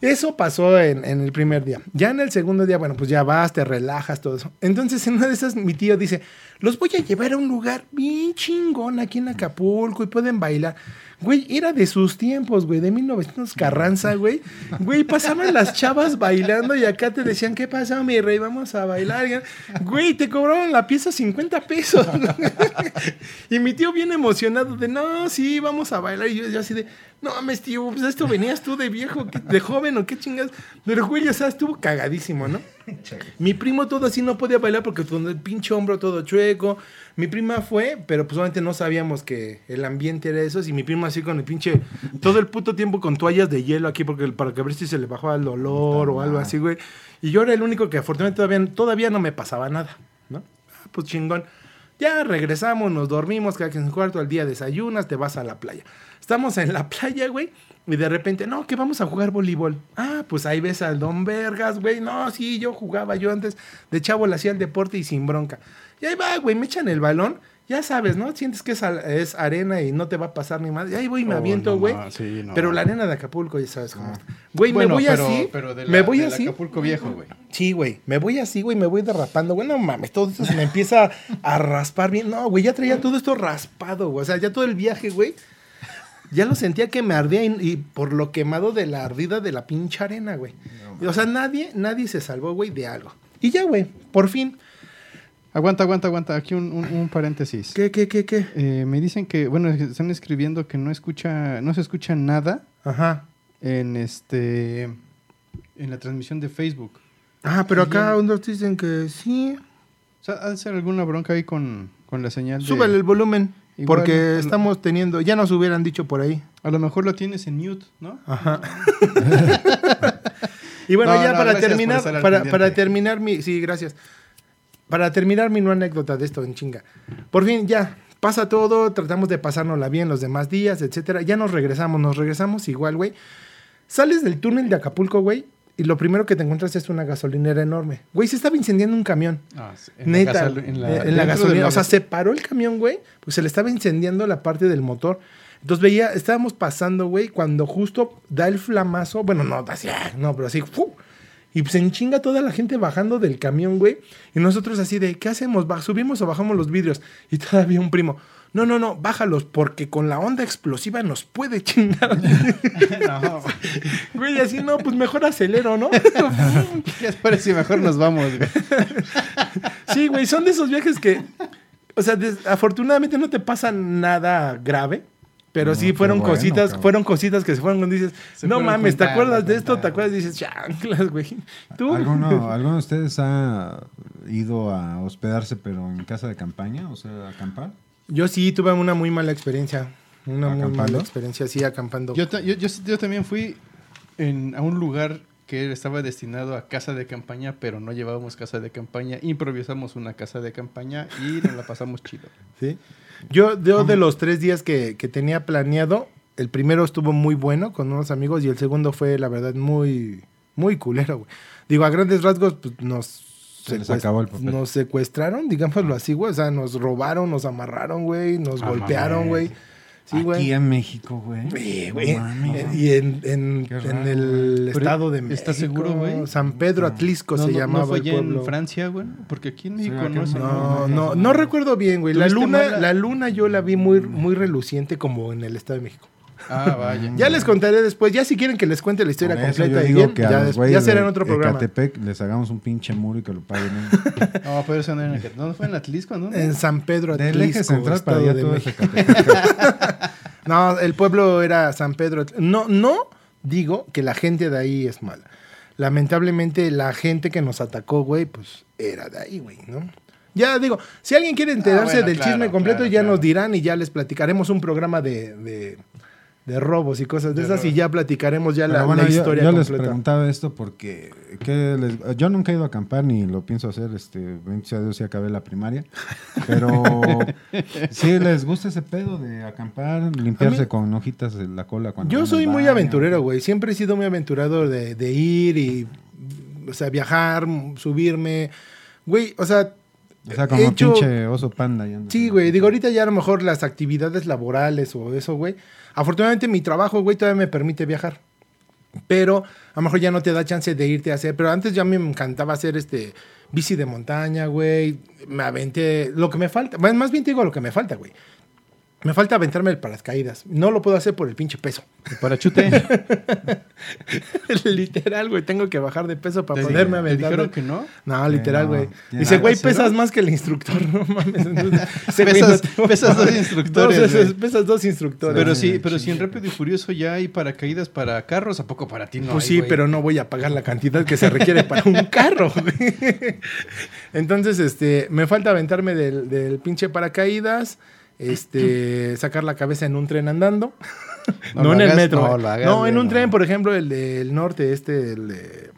Speaker 1: Eso pasó en, en el primer día. Ya en el segundo día, bueno, pues ya vas, te relajas, todo eso. Entonces, en una de esas, mi tío dice, los voy a llevar a un lugar bien chingón aquí en Acapulco y pueden bailar. Güey, era de sus tiempos, güey, de 1900 Carranza, güey. Güey, pasaban las chavas bailando y acá te decían, ¿qué pasa, mi rey? Vamos a bailar. Güey, te cobraron la pieza 50 pesos. y mi tío bien emocionado de, no, sí, vamos a bailar. Y yo así de, no mames, tío, pues esto venías tú de viejo, ¿qué- de joven o qué chingas. Pero, güey, o sea, estuvo cagadísimo, ¿no? Mi primo todo así no podía bailar porque con el pinche hombro todo chueco. Mi prima fue, pero pues obviamente no sabíamos que el ambiente era eso. Y mi prima así con el pinche, todo el puto tiempo con toallas de hielo aquí porque, para que ver si se le bajaba el dolor o algo así, güey. Y yo era el único que afortunadamente todavía, todavía no me pasaba nada, ¿no? Ah, Pues chingón. Ya regresamos, nos dormimos, cada en su cuarto, al día desayunas, te vas a la playa. Estamos en la playa, güey, y de repente, no, que vamos a jugar voleibol. Ah, pues ahí ves al Don Vergas, güey. No, sí, yo jugaba, yo antes de chavo le hacía el deporte y sin bronca. Y ahí va, güey, me echan el balón, ya sabes, ¿no? Sientes que es, arena y no te va a pasar ni más. Y ahí voy y me
Speaker 3: Oh,
Speaker 1: aviento,
Speaker 3: no
Speaker 1: güey.
Speaker 3: más, sí, no.
Speaker 1: Pero la arena de Acapulco, ya sabes cómo está. Güey,
Speaker 3: Bueno,
Speaker 1: me voy
Speaker 3: pero-
Speaker 1: así.
Speaker 3: pero de la-
Speaker 1: me voy así.
Speaker 3: Acapulco viejo, güey.
Speaker 1: Sí, güey. Me voy así, güey. Me voy derrapando, güey. No mames, todo esto se me empieza a raspar bien. No, güey, ya traía todo esto raspado, güey. O sea, ya todo el viaje, güey. Ya lo sentía que me ardía y, y por lo quemado de la ardida de la pinche arena, güey. o sea, nadie, nadie se salvó, güey, de algo. Y ya, güey, por fin.
Speaker 3: Aguanta, aguanta, aguanta. Aquí un, un- un paréntesis.
Speaker 1: ¿Qué, qué, qué, qué?
Speaker 3: Eh, me dicen que, bueno, están escribiendo que no escucha, no se escucha nada
Speaker 1: Ajá.
Speaker 3: en este, en la transmisión de Facebook.
Speaker 1: Ah, pero acá
Speaker 3: Bien.
Speaker 1: unos dicen que sí.
Speaker 3: O sea, ha de ser alguna bronca ahí con, con la señal. de-
Speaker 1: Súbele el volumen.
Speaker 3: Igual,
Speaker 1: porque
Speaker 3: lo-
Speaker 1: estamos teniendo, ya nos hubieran dicho por ahí.
Speaker 3: A lo mejor lo tienes en mute, ¿no?
Speaker 1: Ajá. y bueno,
Speaker 3: No,
Speaker 1: ya
Speaker 3: no,
Speaker 1: para terminar, para, para terminar mi, sí, gracias. Para terminar mi no anécdota de esto en chinga. Por fin ya pasa todo, tratamos de pasárnosla bien los demás días, etcétera. Ya nos regresamos, nos regresamos igual, güey. Sales del túnel de Acapulco, güey, y lo primero que te encuentras es una gasolinera enorme. Güey, se estaba incendiando un camión.
Speaker 3: Ah, sí, en la
Speaker 1: Neta,
Speaker 3: gasol-
Speaker 1: en la,
Speaker 3: dentro de
Speaker 1: gasolina.
Speaker 3: la
Speaker 1: o sea, se paró el camión, güey, pues se le estaba incendiando la parte del motor. Entonces veía, estábamos pasando, güey, cuando justo da el flamazo, bueno, no, así, ah, no, pero así, ¡fu! Y se enchinga toda la gente bajando del camión, güey, y nosotros así de, ¿qué hacemos? ¿Ba- ¿Subimos o bajamos los vidrios? Y todavía un primo, No, no, no, bájalos porque con la onda explosiva nos puede chingar.
Speaker 3: No,
Speaker 1: Güey, así no, pues mejor acelero, ¿no?
Speaker 3: ya parece mejor nos vamos, güey.
Speaker 1: Sí, güey, son de esos viajes que, o sea, afortunadamente no te pasa nada grave, pero
Speaker 2: No,
Speaker 1: sí fueron
Speaker 2: bueno,
Speaker 1: cositas,
Speaker 2: cabrón.
Speaker 1: fueron cositas que se fueron cuando dices,
Speaker 3: Se
Speaker 1: no mames, ¿te acuerdas de esto? ¿Te acuerdas? Dices, chanclas, güey. Tú.
Speaker 2: ¿Alguno, ¿Alguno de ustedes ha ido a hospedarse pero en casa de campaña? O sea, a acampar.
Speaker 1: Yo sí tuve una muy mala experiencia. Una muy mala experiencia, sí, acampando.
Speaker 3: Yo, yo, yo, yo también fui en, a un lugar que estaba destinado a casa de campaña, pero no llevábamos casa de campaña. Improvisamos una casa de campaña y nos la pasamos chido.
Speaker 1: ¿sí? Yo, yo de los tres días que, que tenía planeado, el primero estuvo muy bueno con unos amigos y el segundo fue, la verdad, muy, muy culero, güey. Digo, a grandes rasgos, pues, nos...
Speaker 2: Se les acabó el papel.
Speaker 1: Nos secuestraron, digámoslo así, güey. O sea, nos robaron, nos amarraron, güey. Nos
Speaker 3: Ah,
Speaker 1: golpearon, güey. Sí, güey.
Speaker 2: Aquí en México, güey.
Speaker 1: Sí,
Speaker 2: No
Speaker 1: güey.
Speaker 2: mames.
Speaker 1: Y en, en- en el
Speaker 3: güey.
Speaker 1: estado de México.
Speaker 3: ¿estás seguro, güey?
Speaker 1: San Pedro
Speaker 2: No.
Speaker 1: Atlisco
Speaker 3: no,
Speaker 1: se
Speaker 3: no-
Speaker 1: llamaba
Speaker 3: ¿No fue
Speaker 1: el
Speaker 3: allá
Speaker 1: pueblo.
Speaker 3: en Francia, güey? Porque aquí en
Speaker 2: Sí,
Speaker 3: México
Speaker 2: aquí
Speaker 3: no
Speaker 2: México.
Speaker 1: No,
Speaker 2: No,
Speaker 1: no,
Speaker 2: no,
Speaker 1: no
Speaker 2: no.
Speaker 1: recuerdo bien, güey. La
Speaker 3: ¿Tuviste
Speaker 1: luna,
Speaker 3: mala-
Speaker 1: la luna yo la vi muy, muy reluciente como en el Estado de México.
Speaker 3: Ah, vaya.
Speaker 1: Ya les contaré después. Ya si quieren que les cuente la historia
Speaker 2: Por eso
Speaker 1: completa
Speaker 2: yo
Speaker 1: y
Speaker 2: digo
Speaker 1: bien,
Speaker 2: que a
Speaker 1: ya,
Speaker 2: los
Speaker 1: des-
Speaker 2: güeyes
Speaker 1: ya será en
Speaker 2: de
Speaker 1: otro programa.
Speaker 2: Ecatepec les hagamos un pinche muro y que lo paguen. ellos.
Speaker 3: No, pero eso no era en Ecatepec. ¿Dónde fue en Atlisco? ¿Dónde?
Speaker 1: En San Pedro
Speaker 2: Del eje
Speaker 1: Atlisco,
Speaker 2: central para
Speaker 1: Estado
Speaker 2: allá
Speaker 1: de
Speaker 2: todo es
Speaker 1: México.
Speaker 2: Ecatepec.
Speaker 1: No, el pueblo era San Pedro. Atl- No, no digo que la gente de ahí es mala. Lamentablemente la gente que nos atacó, güey, pues era de ahí, güey, ¿no? Ya digo, si alguien quiere enterarse
Speaker 3: bueno,
Speaker 1: del
Speaker 3: claro,
Speaker 1: chisme completo,
Speaker 3: claro,
Speaker 1: ya
Speaker 3: claro.
Speaker 1: nos dirán y ya les platicaremos un programa de, de, de robos y cosas de,
Speaker 3: De
Speaker 1: esas y ya platicaremos ya la,
Speaker 2: bueno,
Speaker 1: la historia
Speaker 2: yo, les
Speaker 1: completa.
Speaker 2: preguntaba esto porque ¿qué les- yo nunca he ido a acampar ni lo pienso hacer. Este, bendito sea Dios, ya acabé la primaria. Pero sí les gusta ese pedo de acampar, limpiarse
Speaker 1: mí-
Speaker 2: con hojitas de la cola. Cuando
Speaker 1: Yo soy muy aventurero, güey. Siempre he sido muy aventurado de, de ir y, o sea, viajar, subirme. Güey, o sea,
Speaker 2: O sea, como
Speaker 1: hecho-
Speaker 2: pinche oso panda.
Speaker 1: Sí, güey. Digo, ahorita ya a lo mejor las actividades laborales o eso, güey. Afortunadamente mi trabajo, güey, todavía me permite viajar. Pero a lo mejor ya no te da chance de irte a hacer. Pero antes ya me encantaba hacer este bici de montaña, güey. Me aventé. Lo que me falta. Más bien te digo lo que me falta, güey. Me falta aventarme el paracaídas. No lo puedo hacer por el pinche peso.
Speaker 3: Parachute.
Speaker 1: literal, güey. Tengo que bajar de peso para
Speaker 3: ¿Te,
Speaker 1: poderme
Speaker 3: te
Speaker 1: aventar.
Speaker 3: dijeron que no?
Speaker 1: No,
Speaker 2: Sí,
Speaker 1: literal, güey. Dice, güey, pesas más que el instructor. No mames. Entonces,
Speaker 3: Pesas,
Speaker 1: no-
Speaker 3: pesas dos instructores.
Speaker 1: Dos, pesas dos instructores.
Speaker 3: Pero
Speaker 2: Sí,
Speaker 3: sí, pero
Speaker 2: sí.
Speaker 3: si en Rápido y Furioso ya hay paracaídas para carros, ¿a poco para ti no
Speaker 1: pues
Speaker 3: hay,
Speaker 1: sí,
Speaker 3: güey?
Speaker 1: pero no voy a pagar la cantidad que se requiere para un carro. güey. Entonces, este, me falta aventarme del, del pinche paracaídas, este, sacar la cabeza en un tren andando.
Speaker 3: No
Speaker 1: en el metro.
Speaker 3: no
Speaker 1: eh.
Speaker 3: hagas,
Speaker 1: no, en un
Speaker 3: no.
Speaker 1: tren, por ejemplo, el del norte, este, el de,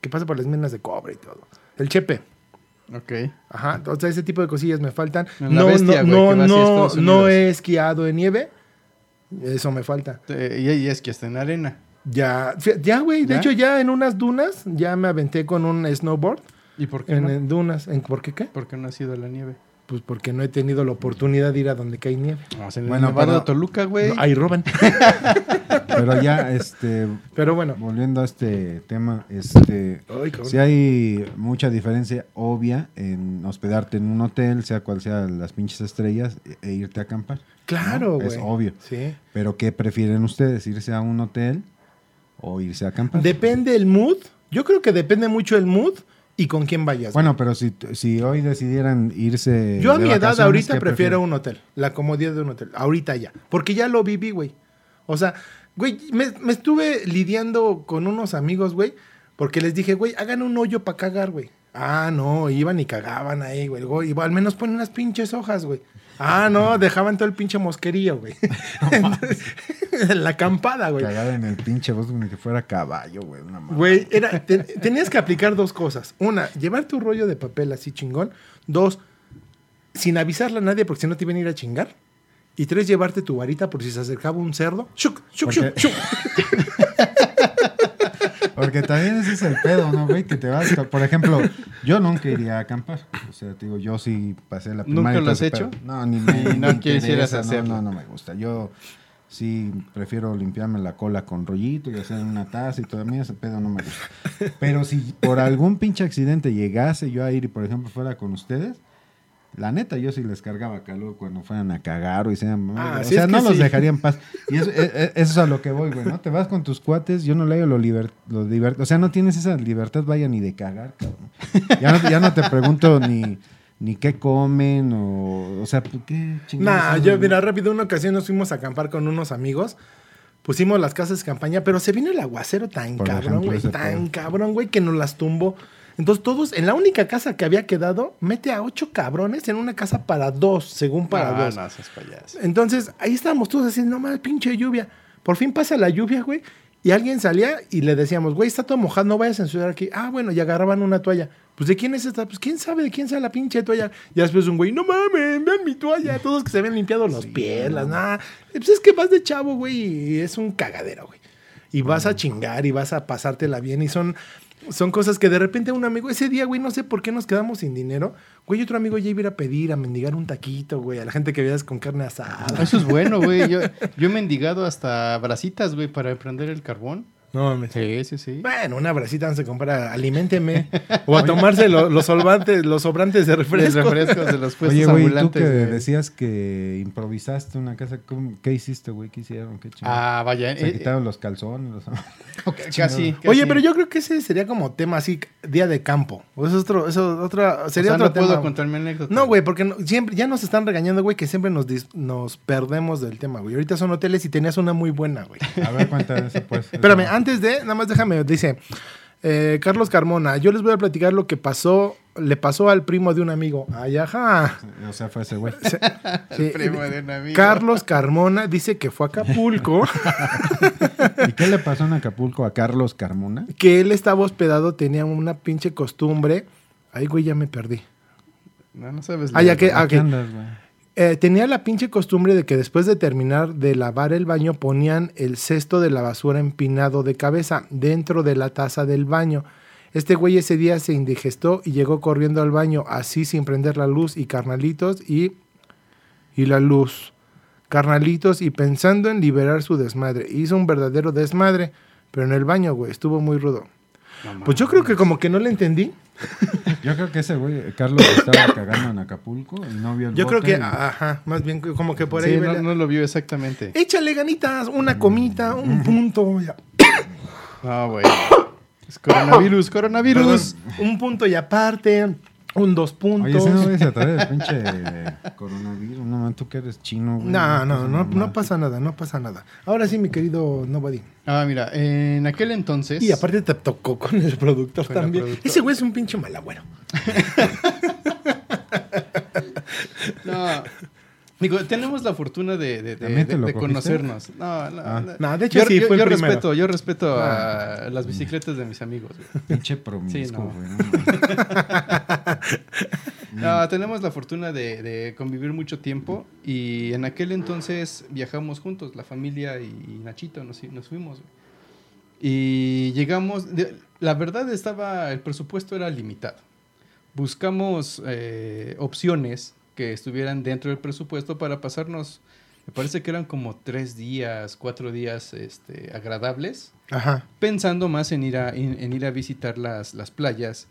Speaker 1: que pasa por las minas de cobre y todo. El Chepe.
Speaker 3: Ok.
Speaker 1: Ajá, o sea, ese tipo de cosillas me faltan. No,
Speaker 3: bestia,
Speaker 1: no, no, no, he esquiado en nieve. Eso me falta.
Speaker 3: Y, y es que está en arena.
Speaker 1: Ya, ya, güey. De hecho, ya en unas dunas, ya me aventé con un snowboard.
Speaker 3: ¿Y por qué
Speaker 1: En, dunas. ¿En, ¿Por qué qué?
Speaker 3: ¿Por qué no has ido a la nieve?
Speaker 1: Pues porque no he tenido la oportunidad de ir a donde cae nieve.
Speaker 3: En el
Speaker 2: Bueno,
Speaker 3: Nevado
Speaker 2: pero-
Speaker 3: de Toluca, güey.
Speaker 1: No, ahí roban.
Speaker 2: Pero ya, este,
Speaker 1: Pero bueno.
Speaker 2: volviendo a este tema, este,
Speaker 1: Ay,
Speaker 2: sí hay mucha diferencia obvia en hospedarte en un hotel, sea cual sea las pinches estrellas, e, e irte a acampar.
Speaker 1: Claro,
Speaker 2: ¿no?
Speaker 1: güey.
Speaker 2: Es obvio.
Speaker 1: Sí.
Speaker 2: Pero ¿qué prefieren ustedes? ¿Irse a un hotel o irse a acampar?
Speaker 1: Depende el mood. Yo creo que depende mucho el mood y con quién vayas.
Speaker 2: Bueno, pero si, si hoy decidieran irse.
Speaker 1: Yo a mi edad ahorita
Speaker 2: ¿qué
Speaker 1: prefiero un hotel. La comodidad de un hotel. Ahorita ya. Porque ya lo viví, güey. O sea, güey, me, me estuve lidiando con unos amigos, güey. Porque les dije, güey, hagan un hoyo para cagar, güey. Ah, no, iban y cagaban ahí, güey. Güey, Al menos ponen unas pinches hojas, güey. Ah, no, dejaban todo el pinche mosquerío, güey. Entonces, en la acampada, güey.
Speaker 2: Cagada en el pinche bosque como que fuera caballo, güey. una mamada.
Speaker 1: Güey, era, te- tenías que aplicar dos cosas. Una, llevar tu rollo de papel así chingón. Dos, sin avisarle a nadie porque si no te iban a ir a chingar. Y tres, llevarte tu varita por si se acercaba un cerdo. ¡Shuk! ¡Shuk! ¡Shuk!
Speaker 2: Porque-
Speaker 1: ¡Shuk!
Speaker 2: Porque también ese es el pedo, ¿no, güey? Que te vas. Por ejemplo, yo nunca iría a acampar. O sea, te digo, yo sí pasé la
Speaker 3: ¿Nunca
Speaker 2: primaria. y
Speaker 3: lo has hecho?
Speaker 2: pedo. No, ni me.
Speaker 3: No
Speaker 2: interesa,
Speaker 3: hacerlo.
Speaker 2: No, no, no me gusta. Yo sí prefiero limpiarme la cola con rollito y hacer una taza y todo. A mí ese pedo no me gusta. Pero si por algún pinche accidente llegase yo a ir y, por ejemplo, fuera con ustedes, La neta, yo sí les cargaba calor cuando fueran a cagar o hicieran...
Speaker 1: Ah,
Speaker 2: o
Speaker 1: sí,
Speaker 2: sea, no los
Speaker 1: sí.
Speaker 2: dejaría en paz. Y eso, e- e- eso es a lo que voy, güey, ¿no? Te vas con tus cuates, yo no le digo lo liber, lo liber- O sea, no tienes esa libertad, vaya, ni de cagar, cabrón. Ya no, ya no te pregunto ni, ni qué comen o... O sea, pues, ¿qué chingados
Speaker 1: Nah, yo, mira, rápido, una ocasión nos fuimos a acampar con unos amigos. Pusimos las casas de campaña, pero se vino el aguacero tan
Speaker 2: Por
Speaker 1: cabrón,
Speaker 2: ejemplo,
Speaker 1: güey. Tan cabrón, güey, que nos las tumbó. Entonces todos, en la única casa que había quedado, mete a ocho cabrones en una casa para dos, según para
Speaker 3: Ah,
Speaker 1: dos.
Speaker 3: no.
Speaker 1: Entonces, ahí estábamos todos así, no mames, pinche lluvia. Por fin pasa la lluvia, güey. Y alguien salía y le decíamos, güey, está todo mojado, no vayas a ensuciar aquí. Ah, bueno, y agarraban una toalla. Pues, ¿de quién es esta? Pues, ¿quién sabe de quién sea la pinche toalla? Y después un güey, no mames, vean mi toalla. Todos que se habían limpiado los pies, las nada. Pues es que vas de chavo, güey, y es un cagadero, güey. Y vas a chingar y vas a pasártela bien. Y son, son cosas que de repente un amigo, ese día, güey, no sé por qué nos quedamos sin dinero. Güey, otro amigo ya iba a ir a pedir, a mendigar un taquito, güey, a la gente que veías con carne asada.
Speaker 3: Eso es bueno, güey. Yo, yo he mendigado hasta brasitas, güey, para prender el carbón.
Speaker 1: No mames.
Speaker 3: Sí, sí, sí.
Speaker 1: Bueno, una bracita no se compra, aliménteme. o a tomarse lo- los solvantes, los sobrantes de
Speaker 3: Los
Speaker 1: refresco.
Speaker 3: refrescos de los puestos
Speaker 2: Oye, güey, tú que
Speaker 3: güey.
Speaker 2: decías que improvisaste una casa, ¿cómo- ¿qué hiciste, güey? ¿Qué hicieron? ¿Qué chingón?
Speaker 3: Ah, vaya.
Speaker 2: Se
Speaker 3: eh,
Speaker 2: quitaron los calzones. los-
Speaker 3: eh, casi,
Speaker 1: Oye, pero yo creo que ese sería como tema así, día de campo. O eso es otro, eso otra,
Speaker 3: O
Speaker 1: sería
Speaker 3: sea,
Speaker 1: otro
Speaker 3: no
Speaker 1: tema.
Speaker 3: puedo contar mi anécdota.
Speaker 1: No, güey, porque no- siempre, ya nos están regañando, güey, que siempre nos, dis- nos perdemos del tema, güey. Ahorita son hoteles y tenías una muy buena, güey.
Speaker 2: A ver, cuéntame eso, pues.
Speaker 1: Espérame,
Speaker 2: Eso.
Speaker 1: Antes de, nada más déjame, dice eh, Carlos Carmona, yo les voy a platicar lo que pasó, le pasó al primo de un amigo. Ay, ajá.
Speaker 2: O sea, fue ese güey.
Speaker 1: Sí,
Speaker 3: Primo de un amigo.
Speaker 1: Carlos Carmona dice que fue a Acapulco,
Speaker 2: ¿Y qué le pasó en Acapulco a Carlos Carmona?
Speaker 1: que él estaba hospedado, tenía una pinche costumbre. Ay, güey, ya me perdí.
Speaker 3: No, no sabes.
Speaker 1: Ah, ya que-
Speaker 3: güey.
Speaker 1: ah,
Speaker 2: ¿A qué
Speaker 1: ok.
Speaker 2: andas, güey?
Speaker 1: Eh, tenía la pinche costumbre de que después de terminar de lavar el baño ponían el cesto de la basura empinado de cabeza dentro de la taza del baño. Este güey ese día se indigestó y llegó corriendo al baño así sin prender la luz y carnalitos y y la luz. Carnalitos y pensando en liberar su desmadre. Hizo un verdadero desmadre, pero en el baño, güey, estuvo muy rudo.
Speaker 3: No
Speaker 1: Pues yo creo que como que no le entendí.
Speaker 2: Yo creo que ese güey, Carlos, estaba cagando en Acapulco y no vio el
Speaker 1: Yo creo que,
Speaker 2: y-
Speaker 1: ajá, más bien como que por
Speaker 3: Sí,
Speaker 1: ahí.
Speaker 3: no,
Speaker 1: vele-
Speaker 3: no lo vio exactamente.
Speaker 1: Échale ganitas, una comita, un punto. ya.
Speaker 3: No, güey. Es coronavirus, coronavirus.
Speaker 1: Perdón, un punto y aparte, un dos puntos.
Speaker 2: Oye, ese no a traer el pinche coronavirus. No, tú que eres chino, güey.
Speaker 1: no, no, no,
Speaker 2: pasa
Speaker 1: no
Speaker 2: nada.
Speaker 1: pasa nada, no pasa nada. Ahora sí, mi querido Nobody.
Speaker 3: Ah, mira, en aquel entonces.
Speaker 1: Y aparte te tocó con el productor
Speaker 3: Con el
Speaker 1: también.
Speaker 3: productor.
Speaker 1: Ese güey es un pinche malagüero.
Speaker 3: No. Digo, tenemos la fortuna de, de- de-
Speaker 2: ¿También te
Speaker 3: de- conocernos. No, no,
Speaker 2: Ah.
Speaker 3: no.
Speaker 1: No, de hecho
Speaker 3: yo,
Speaker 1: sí,
Speaker 3: yo-
Speaker 1: fue el
Speaker 3: yo respeto, yo respeto a las bicicletas de mis amigos. güey.
Speaker 2: Pinche promiscuo,
Speaker 3: Sí, no.
Speaker 2: güey. no,
Speaker 3: No, tenemos la fortuna de, de convivir mucho tiempo y en aquel entonces viajamos juntos, la familia y Nachito, nos, nos fuimos. güey. Y llegamos, de- la verdad estaba, el presupuesto era limitado. Buscamos eh, opciones que estuvieran dentro del presupuesto para pasarnos, me parece que eran como tres días, cuatro días este, agradables
Speaker 1: Ajá.
Speaker 3: pensando más en ir a, en, en ir a visitar las, las playas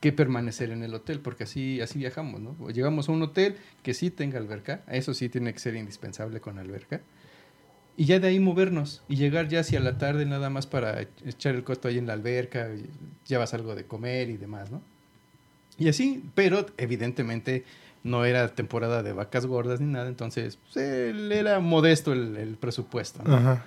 Speaker 3: que permanecer en el hotel, porque así, así viajamos, ¿no? Llegamos a un hotel que sí tenga alberca, eso sí tiene que ser indispensable con alberca, y ya de ahí movernos y llegar ya hacia la tarde nada más para echar el costo ahí en la alberca, llevas algo de comer y demás, ¿no? Y así, pero evidentemente no era temporada de vacas gordas ni nada, entonces pues, él era modesto el, el presupuesto, ¿no?
Speaker 1: Ajá.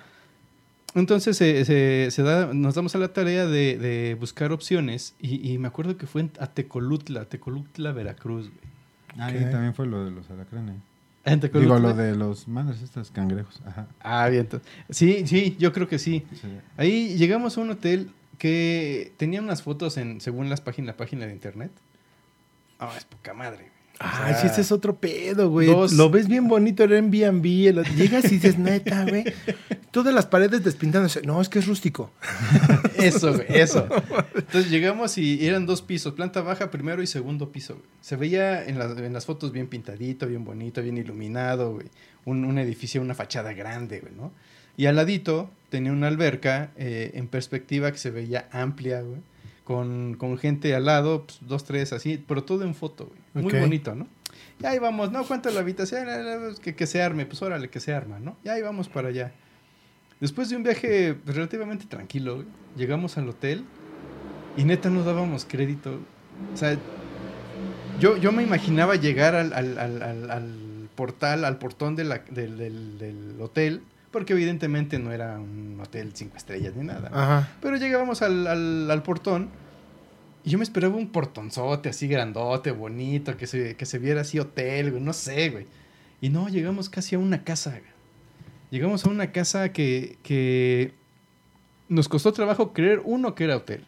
Speaker 3: Entonces se, se- se da, nos damos a la tarea de, de buscar opciones y, y me acuerdo que fue en, a Tecolutla, Tecolutla, Veracruz. güey.
Speaker 2: Ah, y también fue lo de los alacranes.
Speaker 3: ¿En
Speaker 2: Digo, lo de los madres, estos cangrejos. Ajá.
Speaker 3: Ah, bien. entonces- Sí, sí, yo creo que sí.
Speaker 2: Sí.
Speaker 3: Ahí llegamos a un hotel que tenía unas fotos en, según las páginas, la página de internet. Ah, es poca madre. O
Speaker 1: Ah,
Speaker 3: sea,
Speaker 1: sí, ese es otro pedo, güey.
Speaker 3: dos-
Speaker 1: Lo ves bien bonito el Airbnb. el- Llegas y dices, neta, güey. Todas las paredes despintándose. No, es que es rústico.
Speaker 3: Eso, güey, eso. Entonces llegamos y eran dos pisos, planta baja, primero y segundo piso. güey. Se veía en las, en las fotos bien pintadito, bien bonito, bien iluminado, güey. Un, un edificio, una fachada grande, güey, ¿no? Y al ladito tenía una alberca eh, en perspectiva que se veía amplia, güey. Con, con gente al lado, pues, dos, tres, así, pero todo en foto, güey. Muy bonito, ¿no? Ya ahí vamos, ¿no? ¿Cuánto la habitación? Que, que se arme, pues órale, que se arma, ¿no? Ya ahí vamos para allá. Después de un viaje pues, relativamente tranquilo, güey, llegamos al hotel y neta no dábamos crédito. O sea, yo, yo me imaginaba llegar al, al- al- al- al portal, al portón de la- del, del- del hotel, porque evidentemente no era un hotel cinco estrellas ni nada. Pero llegábamos al, al- al portón y yo me esperaba un portonzote así grandote, bonito, que se, que se viera así hotel, güey, no sé, güey. Y no, llegamos casi a una casa, güey. Llegamos a una casa que, que nos costó trabajo creer, uno, que era hotel.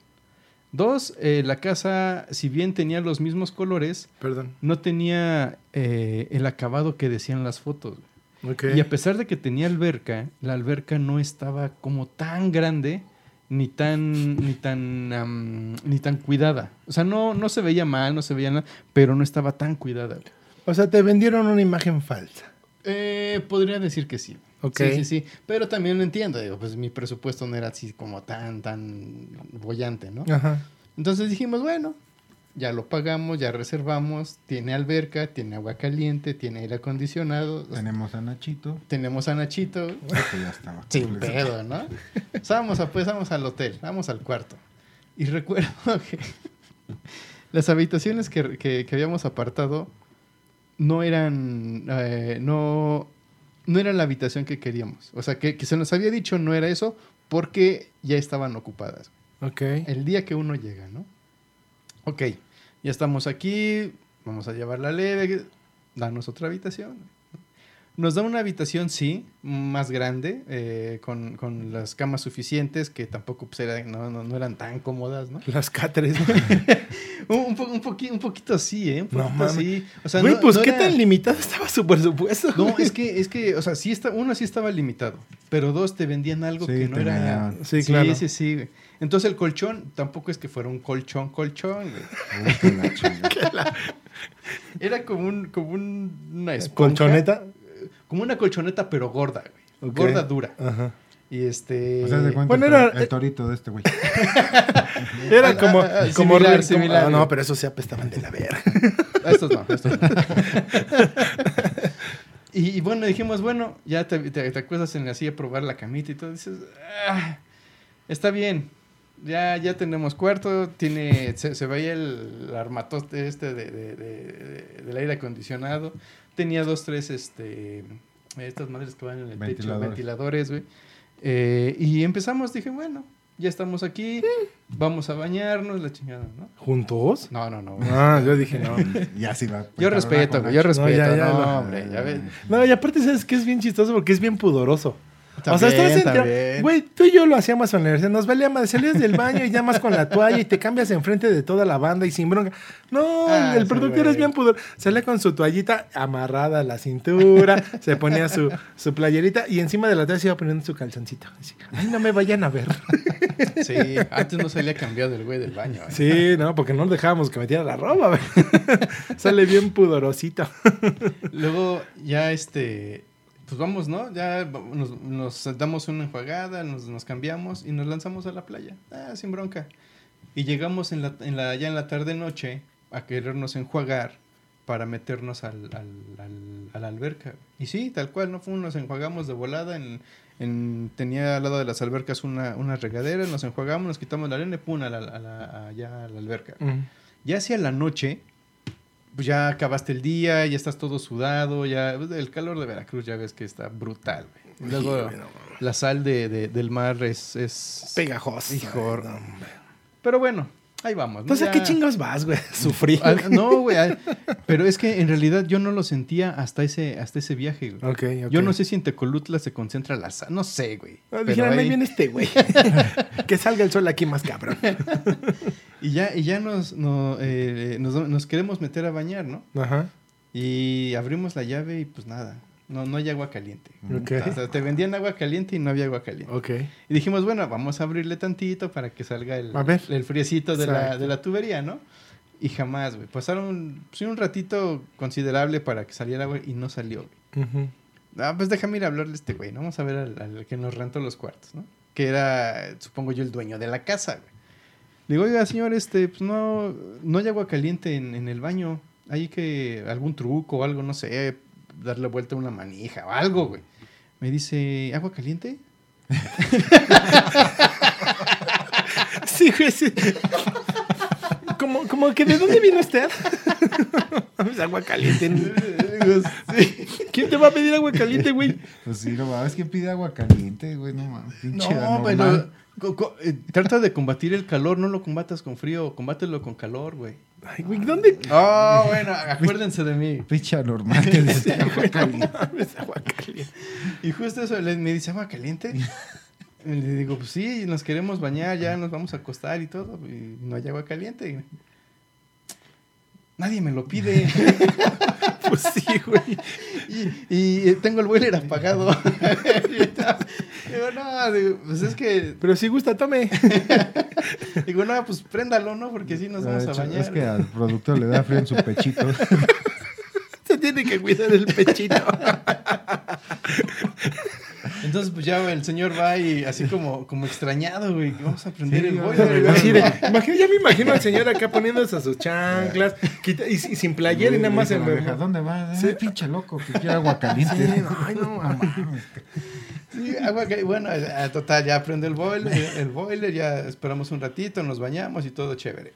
Speaker 3: Dos, eh, la casa, si bien tenía los mismos colores,
Speaker 4: Perdón.
Speaker 3: no tenía eh, el acabado que decían las fotos. güey. Y a pesar de que tenía alberca, la alberca no estaba como tan grande ni tan ni tan am, ni tan cuidada. O sea, no, no se veía mal, no se veía nada, pero no estaba tan cuidada.
Speaker 1: O sea, te vendieron una imagen falsa.
Speaker 3: Eh, podría decir que sí. Sí, sí, sí. Pero también lo entiendo. Digo, pues mi presupuesto no era así como tan, tan bollante, ¿no?
Speaker 1: Ajá.
Speaker 3: Entonces dijimos, bueno, ya lo pagamos, ya reservamos. Tiene alberca, tiene agua caliente, tiene aire acondicionado.
Speaker 2: Tenemos a Nachito,
Speaker 3: Tenemos a Nachito.
Speaker 2: que ya estaba.
Speaker 3: Sin pedo, ¿no? O sea, vamos, a, pues vamos al hotel, vamos al cuarto. Y recuerdo que las habitaciones que, que- que habíamos apartado no eran, eh, no, no era la habitación que queríamos. O sea, que, que se nos había dicho no era eso porque ya estaban ocupadas.
Speaker 1: Ok.
Speaker 3: El día que uno llega, ¿no? Ok, ya estamos aquí, vamos a llevar la leve, danos otra habitación. Nos da una habitación, sí, más grande, eh, con, con las camas suficientes, que tampoco pues, era- no, no- no eran tan cómodas, ¿no?
Speaker 1: Las cáteres.
Speaker 3: Un, un, po- un, poqui- un poquito sí, ¿eh? Un
Speaker 1: No
Speaker 3: poquito
Speaker 1: mames.
Speaker 3: sí. O sea,
Speaker 1: Güey,
Speaker 3: no-
Speaker 1: pues
Speaker 3: no
Speaker 1: qué
Speaker 3: era-
Speaker 1: tan limitado estaba su presupuesto.
Speaker 3: No, es que, es que, o sea, sí está, uno sí estaba limitado, pero dos te vendían algo
Speaker 2: Sí,
Speaker 3: que no era.
Speaker 1: Sí, claro.
Speaker 3: Sí, sí, güey. Entonces el colchón tampoco es que fuera un colchón, colchón, güey. Era como un, como un- una esponja.
Speaker 1: Colchoneta.
Speaker 3: Como una colchoneta, pero gorda, güey. Gorda, dura.
Speaker 1: Ajá.
Speaker 3: Y este.
Speaker 2: O sea, de cuenta
Speaker 1: Bueno,
Speaker 2: el,
Speaker 1: era-
Speaker 2: el torito de este güey.
Speaker 1: Era
Speaker 3: Ah,
Speaker 1: como,
Speaker 3: ah,
Speaker 1: como
Speaker 3: similar, similar,
Speaker 1: Ah, no, pero esos se apestaban de la verga.
Speaker 3: Estos no, estos no. y, y bueno, dijimos, bueno, ya te, te, te acuestas en la silla a probar la camita y todo. Dices, "Ah, está bien. Ya, ya tenemos cuarto, tiene, se, se veía el armatoste este de, de- de- de- del aire acondicionado. Tenía dos, tres, este, estas madres que van en el techo,
Speaker 2: Ventiladores.
Speaker 3: ventiladores, güey. Eh, y empezamos, dije, bueno, ya estamos aquí, vamos a bañarnos, la chingada, ¿no?
Speaker 1: ¿Juntos?
Speaker 3: No, no, no. güey.
Speaker 1: Ah, yo dije no.
Speaker 2: Ya sí va.
Speaker 3: Yo respeto, güey, yo respeto.
Speaker 1: ya,
Speaker 3: No,
Speaker 1: ya lo-
Speaker 3: hombre, ya ves.
Speaker 1: No, y aparte, ¿sabes que Es bien chistoso porque es bien pudoroso. O sea, estás entrando-. Güey, tú y yo lo hacíamos en la universidad. Nos valía más. Salías del baño y llamas con la toalla y te cambias enfrente de toda la banda y sin bronca. No,
Speaker 3: Ah,
Speaker 1: el productor es bien pudor. Salía con su toallita amarrada a la cintura, se ponía su, su playerita y encima de la toalla se iba poniendo su calzoncito. Así, Ay, no me vayan a ver.
Speaker 3: Sí, antes no salía cambiado el güey del baño. ¿eh?
Speaker 1: Sí, no, porque no dejábamos que metiera la ropa. güey. Sale bien pudorosito.
Speaker 3: Luego ya este, pues vamos, ¿no? Ya nos, nos damos una enjuagada, nos, nos cambiamos y nos lanzamos a la playa. Ah, sin bronca. Y llegamos en la, en la, ya en la tarde-noche a querernos enjuagar para meternos al, al, al- a la alberca. Y sí, tal cual, ¿no? Fue, nos enjuagamos de volada. En, en- tenía al lado de las albercas una, una regadera, nos enjuagamos, nos quitamos la arena y pum, a la, a la- allá a la alberca. Ya hacia la noche, pues ya acabaste el día, ya estás todo sudado, ya el calor de Veracruz ya ves que está brutal, güey. Luego la sal de, de- del mar es, es
Speaker 1: Pegajoso.
Speaker 3: Hijo.
Speaker 1: No.
Speaker 3: Pero bueno, ahí vamos. ¿no?
Speaker 1: Entonces, ¿a qué chingos vas, güey? Sufrí.
Speaker 3: Ah, No, güey. Pero es que en realidad yo no lo sentía hasta ese, hasta ese viaje, güey.
Speaker 1: Ok, ok.
Speaker 3: Yo no sé si en Tecolutla se concentra la sal. No sé, güey.
Speaker 1: Ah, Dijeron, ahí
Speaker 3: ahí-
Speaker 1: viene este güey. que salga el sol aquí más cabrón.
Speaker 3: Y ya, y ya nos, no, eh, nos, nos queremos meter a bañar, ¿no?
Speaker 1: Ajá.
Speaker 3: Y abrimos la llave y pues nada. No, no hay agua caliente.
Speaker 1: Ok.
Speaker 3: O sea, te vendían agua caliente y no había agua caliente.
Speaker 1: Ok.
Speaker 3: Y dijimos, bueno, vamos a abrirle tantito para que salga el, el friecito de la, de la tubería, ¿no? Y jamás, güey. Pasaron pues, un ratito considerable para que saliera agua y no salió, güey.
Speaker 1: Ujú.
Speaker 3: Ah, pues déjame ir a hablarle a este güey, ¿no? Vamos a ver al, al que nos rentó los cuartos, ¿no? Que era, supongo yo, el dueño de la casa, güey. Le digo, oiga, señor, este, pues no, no hay agua caliente en, en el baño. Hay que, algún truco o algo, no sé, darle vuelta a una manija o algo, güey. Me dice, ¿agua caliente?
Speaker 1: Sí, güey, sí. Como, como que ¿de dónde vino usted? Es agua caliente.
Speaker 3: Sí.
Speaker 1: ¿Quién te va a pedir agua caliente, güey?
Speaker 2: Pues sí, no mames, que pide agua caliente, güey, no mames. Pinche
Speaker 3: No,
Speaker 2: anormal.
Speaker 3: pero co- co- eh, trata de combatir el calor, no lo combatas con frío, combátelo con calor, güey.
Speaker 1: Ay, güey, ¿dónde?
Speaker 3: Oh, bueno, acuérdense de mí.
Speaker 2: Pinche anormal que dice agua caliente.
Speaker 1: Es agua caliente.
Speaker 3: Y justo eso, le- me dice, ¿agua caliente? Y le digo, pues sí, nos queremos bañar, ya nos vamos a acostar y todo, y no hay agua caliente. Nadie me lo pide.
Speaker 1: Pues sí, güey.
Speaker 3: y, y, eh, tengo el boiler apagado. digo, no, digo, pues es que,
Speaker 1: Pero si gusta, tome.
Speaker 3: digo, no, pues préndalo, ¿no? Porque así nos
Speaker 2: De
Speaker 3: vamos a bañar.
Speaker 2: Es que al productor le da frío en su pechito.
Speaker 1: Se tiene que cuidar el pechito.
Speaker 3: Entonces, pues ya el señor va y así como, como extrañado, güey, que vamos a prender
Speaker 2: Sí,
Speaker 3: el boiler.
Speaker 1: Así de, ya me imagino al señor acá poniéndose a sus chanclas quita- y, y sin playera y nada más
Speaker 2: la vieja, ¿Dónde vas?
Speaker 1: Sí.
Speaker 2: Sí. pinche loco que quiere agua caliente.
Speaker 1: Sí, no, ay, no,
Speaker 2: mames.
Speaker 3: Sí, agua que, bueno, eh, total, ya prende el boiler, el boiler, ya esperamos un ratito, nos bañamos y todo chévere.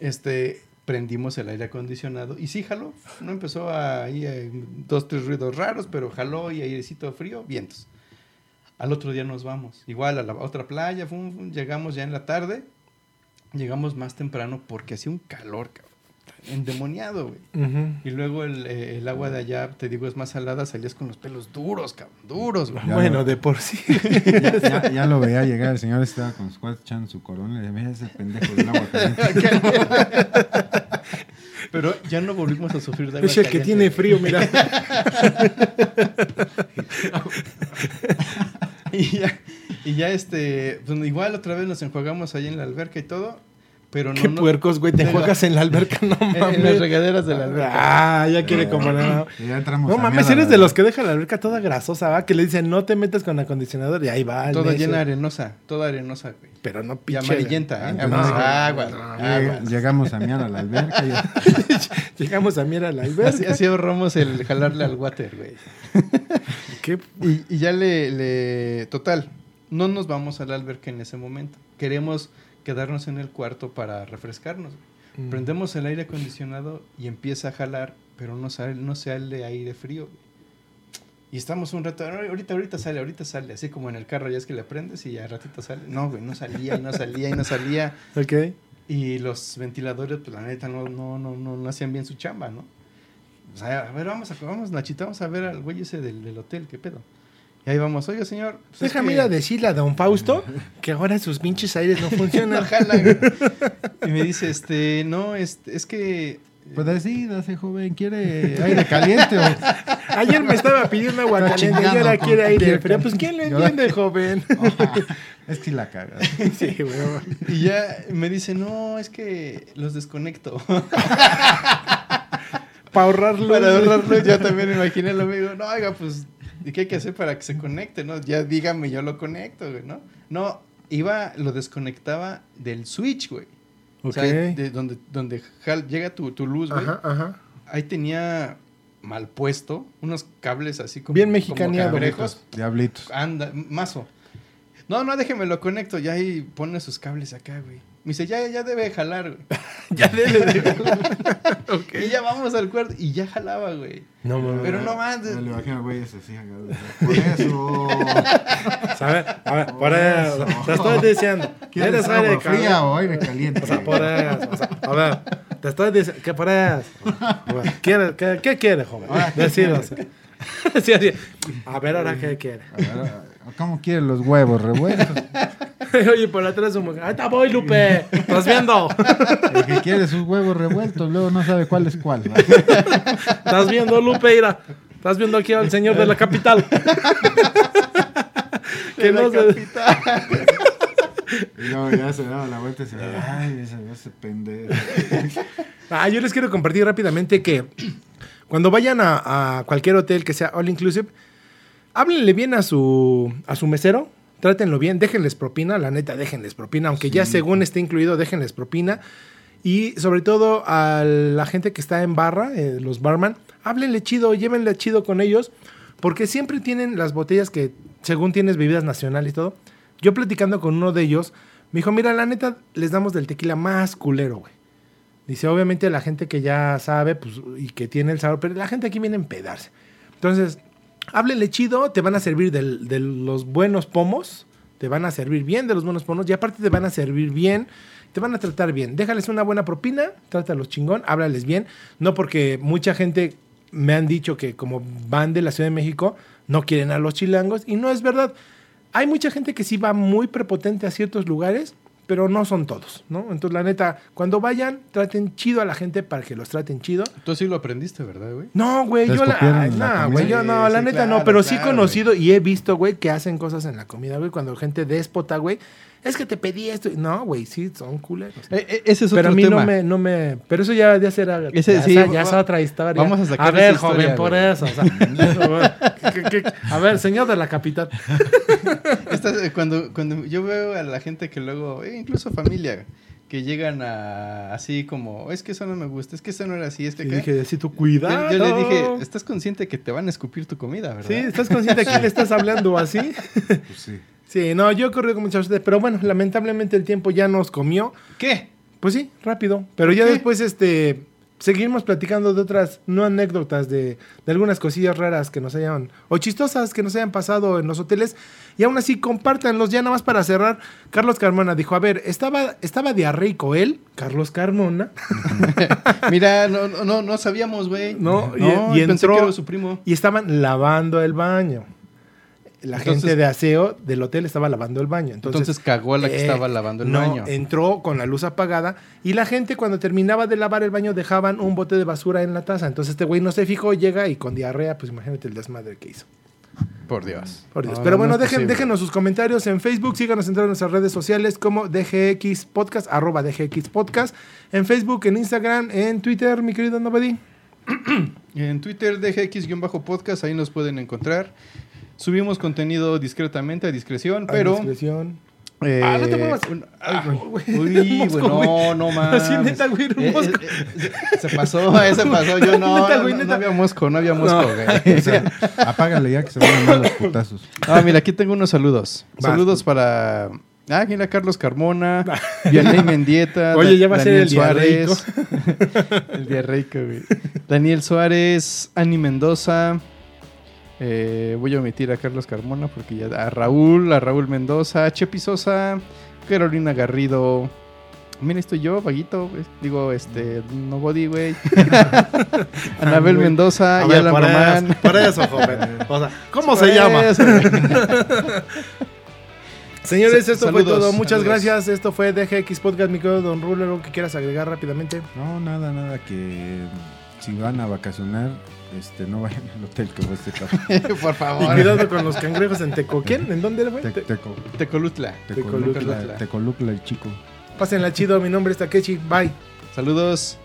Speaker 3: Este, prendimos el aire acondicionado y sí jaló, no empezó a ahí eh, dos, tres ruidos raros, pero jaló y airecito frío, vientos. Al otro día nos vamos, igual a la otra playa, fum, llegamos ya en la tarde, llegamos más temprano porque hacía un calor, cabrón, endemoniado, güey. Y luego el, eh, el agua de allá, te digo, es más salada, salías con los pelos duros, cabrón, duros, güey.
Speaker 2: Ya
Speaker 1: Bueno,
Speaker 2: no.
Speaker 1: de por sí.
Speaker 2: Ya, ya- ya lo veía llegar, el señor estaba con cuates echando su corona y le decía, mira ese pendejo del agua caliente.
Speaker 3: Pero ya no volvimos a sufrir de agua
Speaker 1: Es el que tiene frío, mira.
Speaker 3: Y ya, y ya este, pues igual otra vez nos enjuagamos ahí en la alberca y todo, pero no,
Speaker 1: Qué
Speaker 3: no-
Speaker 1: puercos, güey. Te
Speaker 3: la-
Speaker 1: juegas en la alberca, no
Speaker 3: en las
Speaker 1: mames.
Speaker 3: regaderas de la alberca.
Speaker 1: Ah, ya quiere comparar.
Speaker 2: Y ya entramos
Speaker 1: No mames, eres de los que deja la alberca toda grasosa, ¿va? Que le dicen, no te metas con acondicionador y ahí va. el
Speaker 3: Toda llena arenosa, toda arenosa, güey.
Speaker 1: Pero no
Speaker 3: Y
Speaker 1: pinche.
Speaker 3: amarillenta, ¿eh?
Speaker 2: Ah, no,
Speaker 3: agua, agua.
Speaker 2: Llegamos a mear a la alberca. y-
Speaker 1: Llegamos a mirar a la alberca.
Speaker 3: Así, así ahorramos el jalarle al water, güey.
Speaker 1: ¿Qué?
Speaker 3: Y, y ya le, le- Total, no nos vamos a la alberca en ese momento. Queremos quedarnos en el cuarto para refrescarnos.
Speaker 1: Mm.
Speaker 3: Prendemos el aire acondicionado y empieza a jalar, pero no sale, no sale aire frío. Y estamos un rato, "Ay, ahorita, ahorita sale, ahorita sale, así como en el carro ya es que le prendes y ya ratito sale. No, güey, no salía y no salía y no salía.
Speaker 1: Ok.
Speaker 3: Y los ventiladores, pues la neta, no, no, no, no, no hacían bien su chamba, ¿no? O sea, a ver, vamos, a, vamos, Nachito, vamos a ver al güey ese del, del hotel, ¿qué pedo? Y ahí vamos, oiga, señor. pues es
Speaker 1: Déjame
Speaker 3: que
Speaker 1: ir a decirle a don Fausto que ahora sus pinches aires no
Speaker 3: no
Speaker 1: funcionan.
Speaker 3: jala, güey". Y me dice, este, no, este, es que...
Speaker 2: Pues decídase, joven, ¿quiere aire caliente o...?
Speaker 1: Ayer me estaba pidiendo agua
Speaker 2: Está
Speaker 1: caliente y ahora quiere aire frío. Pues ¿quién le entiende, joven?
Speaker 2: es que la caga.
Speaker 1: Sí, güey.
Speaker 3: Y ya me dice, no, es que los desconecto.
Speaker 1: Para ahorrarlo.
Speaker 3: para ahorrarlo, yo también me imaginé lo mismo. No, oiga, pues, ¿y qué hay que hacer para que se conecte, no? Ya dígame, yo lo conecto, güey, ¿no? No, iba, lo desconectaba del switch, güey. O sea,
Speaker 1: Ok.
Speaker 3: de donde, donde jal- llega tu, tu luz, güey.
Speaker 1: Ajá, ajá.
Speaker 3: Ahí tenía mal puesto unos cables así como.
Speaker 1: Bien
Speaker 3: como
Speaker 1: mexicaneado.
Speaker 3: cangrejos.
Speaker 2: Diablitos.
Speaker 3: Anda, mazo. No, no, déjeme lo conecto. Ya ahí pone sus cables acá, güey. Me dice, ya, ya debe jalar, güey.
Speaker 1: Ya debe de. ok.
Speaker 3: Y ya vamos al cuarto. Y ya jalaba, güey.
Speaker 1: No mames.
Speaker 3: Pero no manches.
Speaker 2: Me lo imagino, güey, ese así. Por eso.
Speaker 1: A ver, a ver, por eso. Te estoy diciendo.
Speaker 2: ¿Quieres
Speaker 1: ¿Quieres aire
Speaker 2: fría
Speaker 1: caliente?
Speaker 2: o aire caliente?
Speaker 1: O sea, por eso. o sea, a ver, te estoy diciendo. ¿Qué por eso? A ver, ¿quiere- qué, ¿Qué quiere, joven?
Speaker 2: Ahora, ¿qué
Speaker 1: Decir,
Speaker 2: quiere?
Speaker 1: o sea. Sí, así. A ver, ahora, ¿qué quiere?
Speaker 2: A ver, ¿Cómo quiere los huevos revueltos?
Speaker 1: Oye, por atrás su mujer. ¡Ahí te voy, Lupe! ¿Estás viendo?
Speaker 2: El que quiere sus huevos revueltos, luego no sabe cuál es cuál.
Speaker 1: ¿Estás viendo, Lupe? Mira. ¿Estás viendo aquí al señor de la capital? que no se...
Speaker 2: Y luego ya se daba la vuelta y se ay, ese, ese pendejo.
Speaker 1: Ah, yo les quiero compartir rápidamente que cuando vayan a, a cualquier hotel que sea all inclusive, háblenle bien a su, a su mesero, trátenlo bien, déjenles propina, la neta, déjenles propina, aunque ya según esté incluido, déjenles propina. Y sobre todo a la gente que está en barra, eh, los barman, háblenle chido, llévenle chido con ellos, porque siempre tienen las botellas que, según tienes bebidas nacionales y todo. Yo platicando con uno de ellos, me dijo, mira, la neta, les damos del tequila más culero, güey. Dice, obviamente la gente que ya sabe pues, y que tiene el sabor, pero la gente aquí viene a empedarse. Entonces, háblenle chido, te van a servir de los buenos pomos, te van a servir bien de los buenos pomos y aparte te van a servir bien, te van a tratar bien. Déjales una buena propina, trátalos chingón, háblales bien. No porque mucha gente me han dicho que como van de la Ciudad de México, no quieren a los chilangos y no es verdad. Hay mucha gente que sí va muy prepotente a ciertos lugares, pero no son todos, ¿no? Entonces, la neta, cuando vayan, traten chido a la gente para que los traten chido.
Speaker 3: Tú sí lo aprendiste, ¿verdad, güey?
Speaker 1: No, güey,
Speaker 2: ¿Les
Speaker 1: yo la. ay,
Speaker 2: comida?
Speaker 1: güey, yo no,
Speaker 3: Sí,
Speaker 1: la
Speaker 3: sí,
Speaker 1: neta no,
Speaker 3: claro,
Speaker 1: pero sí he conocido y he visto, güey, que hacen cosas en la comida, güey, cuando gente déspota, güey. Es que te pedí esto. y- No, güey, sí, son culeros.
Speaker 3: Eh, eh, ese es
Speaker 1: pero
Speaker 3: otro
Speaker 1: a mí
Speaker 3: tema.
Speaker 1: no me, no me. Pero eso ya ya será.
Speaker 3: Ese
Speaker 1: ya,
Speaker 3: sí,
Speaker 1: ya
Speaker 3: va-
Speaker 1: es otra historia.
Speaker 3: vamos a sacar
Speaker 1: A ver,
Speaker 3: esa
Speaker 1: joven,
Speaker 3: historia,
Speaker 1: por eso. o sea, que- que- que- a ver, señor de la capital.
Speaker 3: Esta- cuando, cuando yo veo a la gente que luego, eh, incluso familia, que llegan a así como, es que eso no me gusta, es que eso no era así, es que
Speaker 1: Y
Speaker 3: acá".
Speaker 1: dije, así tu
Speaker 3: yo,
Speaker 1: cuidado.
Speaker 3: yo le dije, estás consciente que te van a escupir tu comida, ¿verdad?
Speaker 1: Sí, ¿estás consciente a quién le estás hablando así?
Speaker 2: Pues sí.
Speaker 1: Sí, no, yo corrí con muchas veces, pero bueno, lamentablemente el tiempo ya nos comió.
Speaker 3: ¿Qué?
Speaker 1: Pues sí, rápido. Pero ya
Speaker 3: qué?
Speaker 1: después, este, seguimos platicando de otras, no anécdotas, de, de algunas cosillas raras que nos hayan, o chistosas que nos hayan pasado en los hoteles. Y aún así, compártanlos. Ya nada más para cerrar, Carlos Carmona dijo, a ver, estaba, estaba diarreico él, Carlos Carmona,
Speaker 3: Mira, no, no, no, no sabíamos, güey.
Speaker 1: No, y-
Speaker 3: no
Speaker 1: y
Speaker 3: pensé
Speaker 1: entró-
Speaker 3: que era su primo.
Speaker 1: y estaban lavando el baño. La
Speaker 3: Entonces-
Speaker 1: gente de aseo del hotel estaba lavando el baño. Entonces,
Speaker 3: Entonces, cagó a la que
Speaker 1: eh,
Speaker 3: estaba lavando el
Speaker 1: no,
Speaker 3: baño.
Speaker 1: entró con la luz apagada y la gente cuando terminaba de lavar el baño dejaban un bote de basura en la taza. Entonces este güey no se fijó, llega y con diarrea, pues imagínate el desmadre que hizo.
Speaker 3: Por Dios.
Speaker 1: Por Dios.
Speaker 3: No,
Speaker 1: Pero
Speaker 3: no
Speaker 1: bueno, dejen, déjenos sus comentarios en Facebook, síganos en todas nuestras redes sociales como DGX Podcast, arroba DGX Podcast, en Facebook, en Instagram, en Twitter, mi querido Nobody.
Speaker 3: En Twitter, DGX-podcast, ahí nos pueden encontrar. Subimos contenido discretamente, a discreción,
Speaker 1: A
Speaker 3: pero...
Speaker 1: discreción.
Speaker 3: eh,
Speaker 1: Ah, no te muevas. Ay,
Speaker 3: ah,
Speaker 1: güey.
Speaker 3: Uy, güey, no, no mames.
Speaker 1: Así, neta, güey, era un
Speaker 3: Eh,
Speaker 1: mosco.
Speaker 3: eh, eh, se pasó, se pasó. Yo no,
Speaker 1: Neta,
Speaker 3: no, había mosco, no había mosco,
Speaker 1: No.
Speaker 3: güey.
Speaker 2: O sea, apágale ya que se van a dar los putazos.
Speaker 3: Ah, mira, aquí tengo unos saludos.
Speaker 1: Vas.
Speaker 3: Saludos para... Ah, mira, Carlos Carmona, Vianney Mendieta,
Speaker 1: Oye, ya va a ser el
Speaker 3: Suárez. el diarreico, güey. Daniel Suárez, Ani Mendoza. Eh, voy a omitir a Carlos Carmona porque ya... A Raúl, a Raúl Mendoza, Chepi Sosa, Carolina Garrido. Mira, estoy yo, vaguito. Digo, este, nobody, güey. Anabel. Mendoza
Speaker 1: A
Speaker 3: y
Speaker 1: ver,
Speaker 3: Alan
Speaker 1: por
Speaker 3: Román.
Speaker 1: eso, por eso, joven. O sea, ¿cómo se llama?
Speaker 3: eso.
Speaker 1: Señores, esto fue todo. Muchas
Speaker 3: saludos.
Speaker 1: gracias. Esto fue DGX Podcast, mi querido Don Ruler. ¿Algo que quieras agregar rápidamente?
Speaker 2: No, nada, nada, que si van a vacacionar, este, no vayan al hotel que fue este cabrón.
Speaker 3: Por
Speaker 1: Y
Speaker 3: favor.
Speaker 1: cuidado con los cangrejos en Tecoquén. ¿En dónde, güey?
Speaker 2: Te-
Speaker 1: Te-
Speaker 2: teco-
Speaker 3: Tecolutla.
Speaker 2: Tecolutla,
Speaker 3: Tecolutla.
Speaker 2: Tecolutla el chico.
Speaker 1: Pásenla chido. Mi nombre es Takechi. Bye.
Speaker 3: Saludos.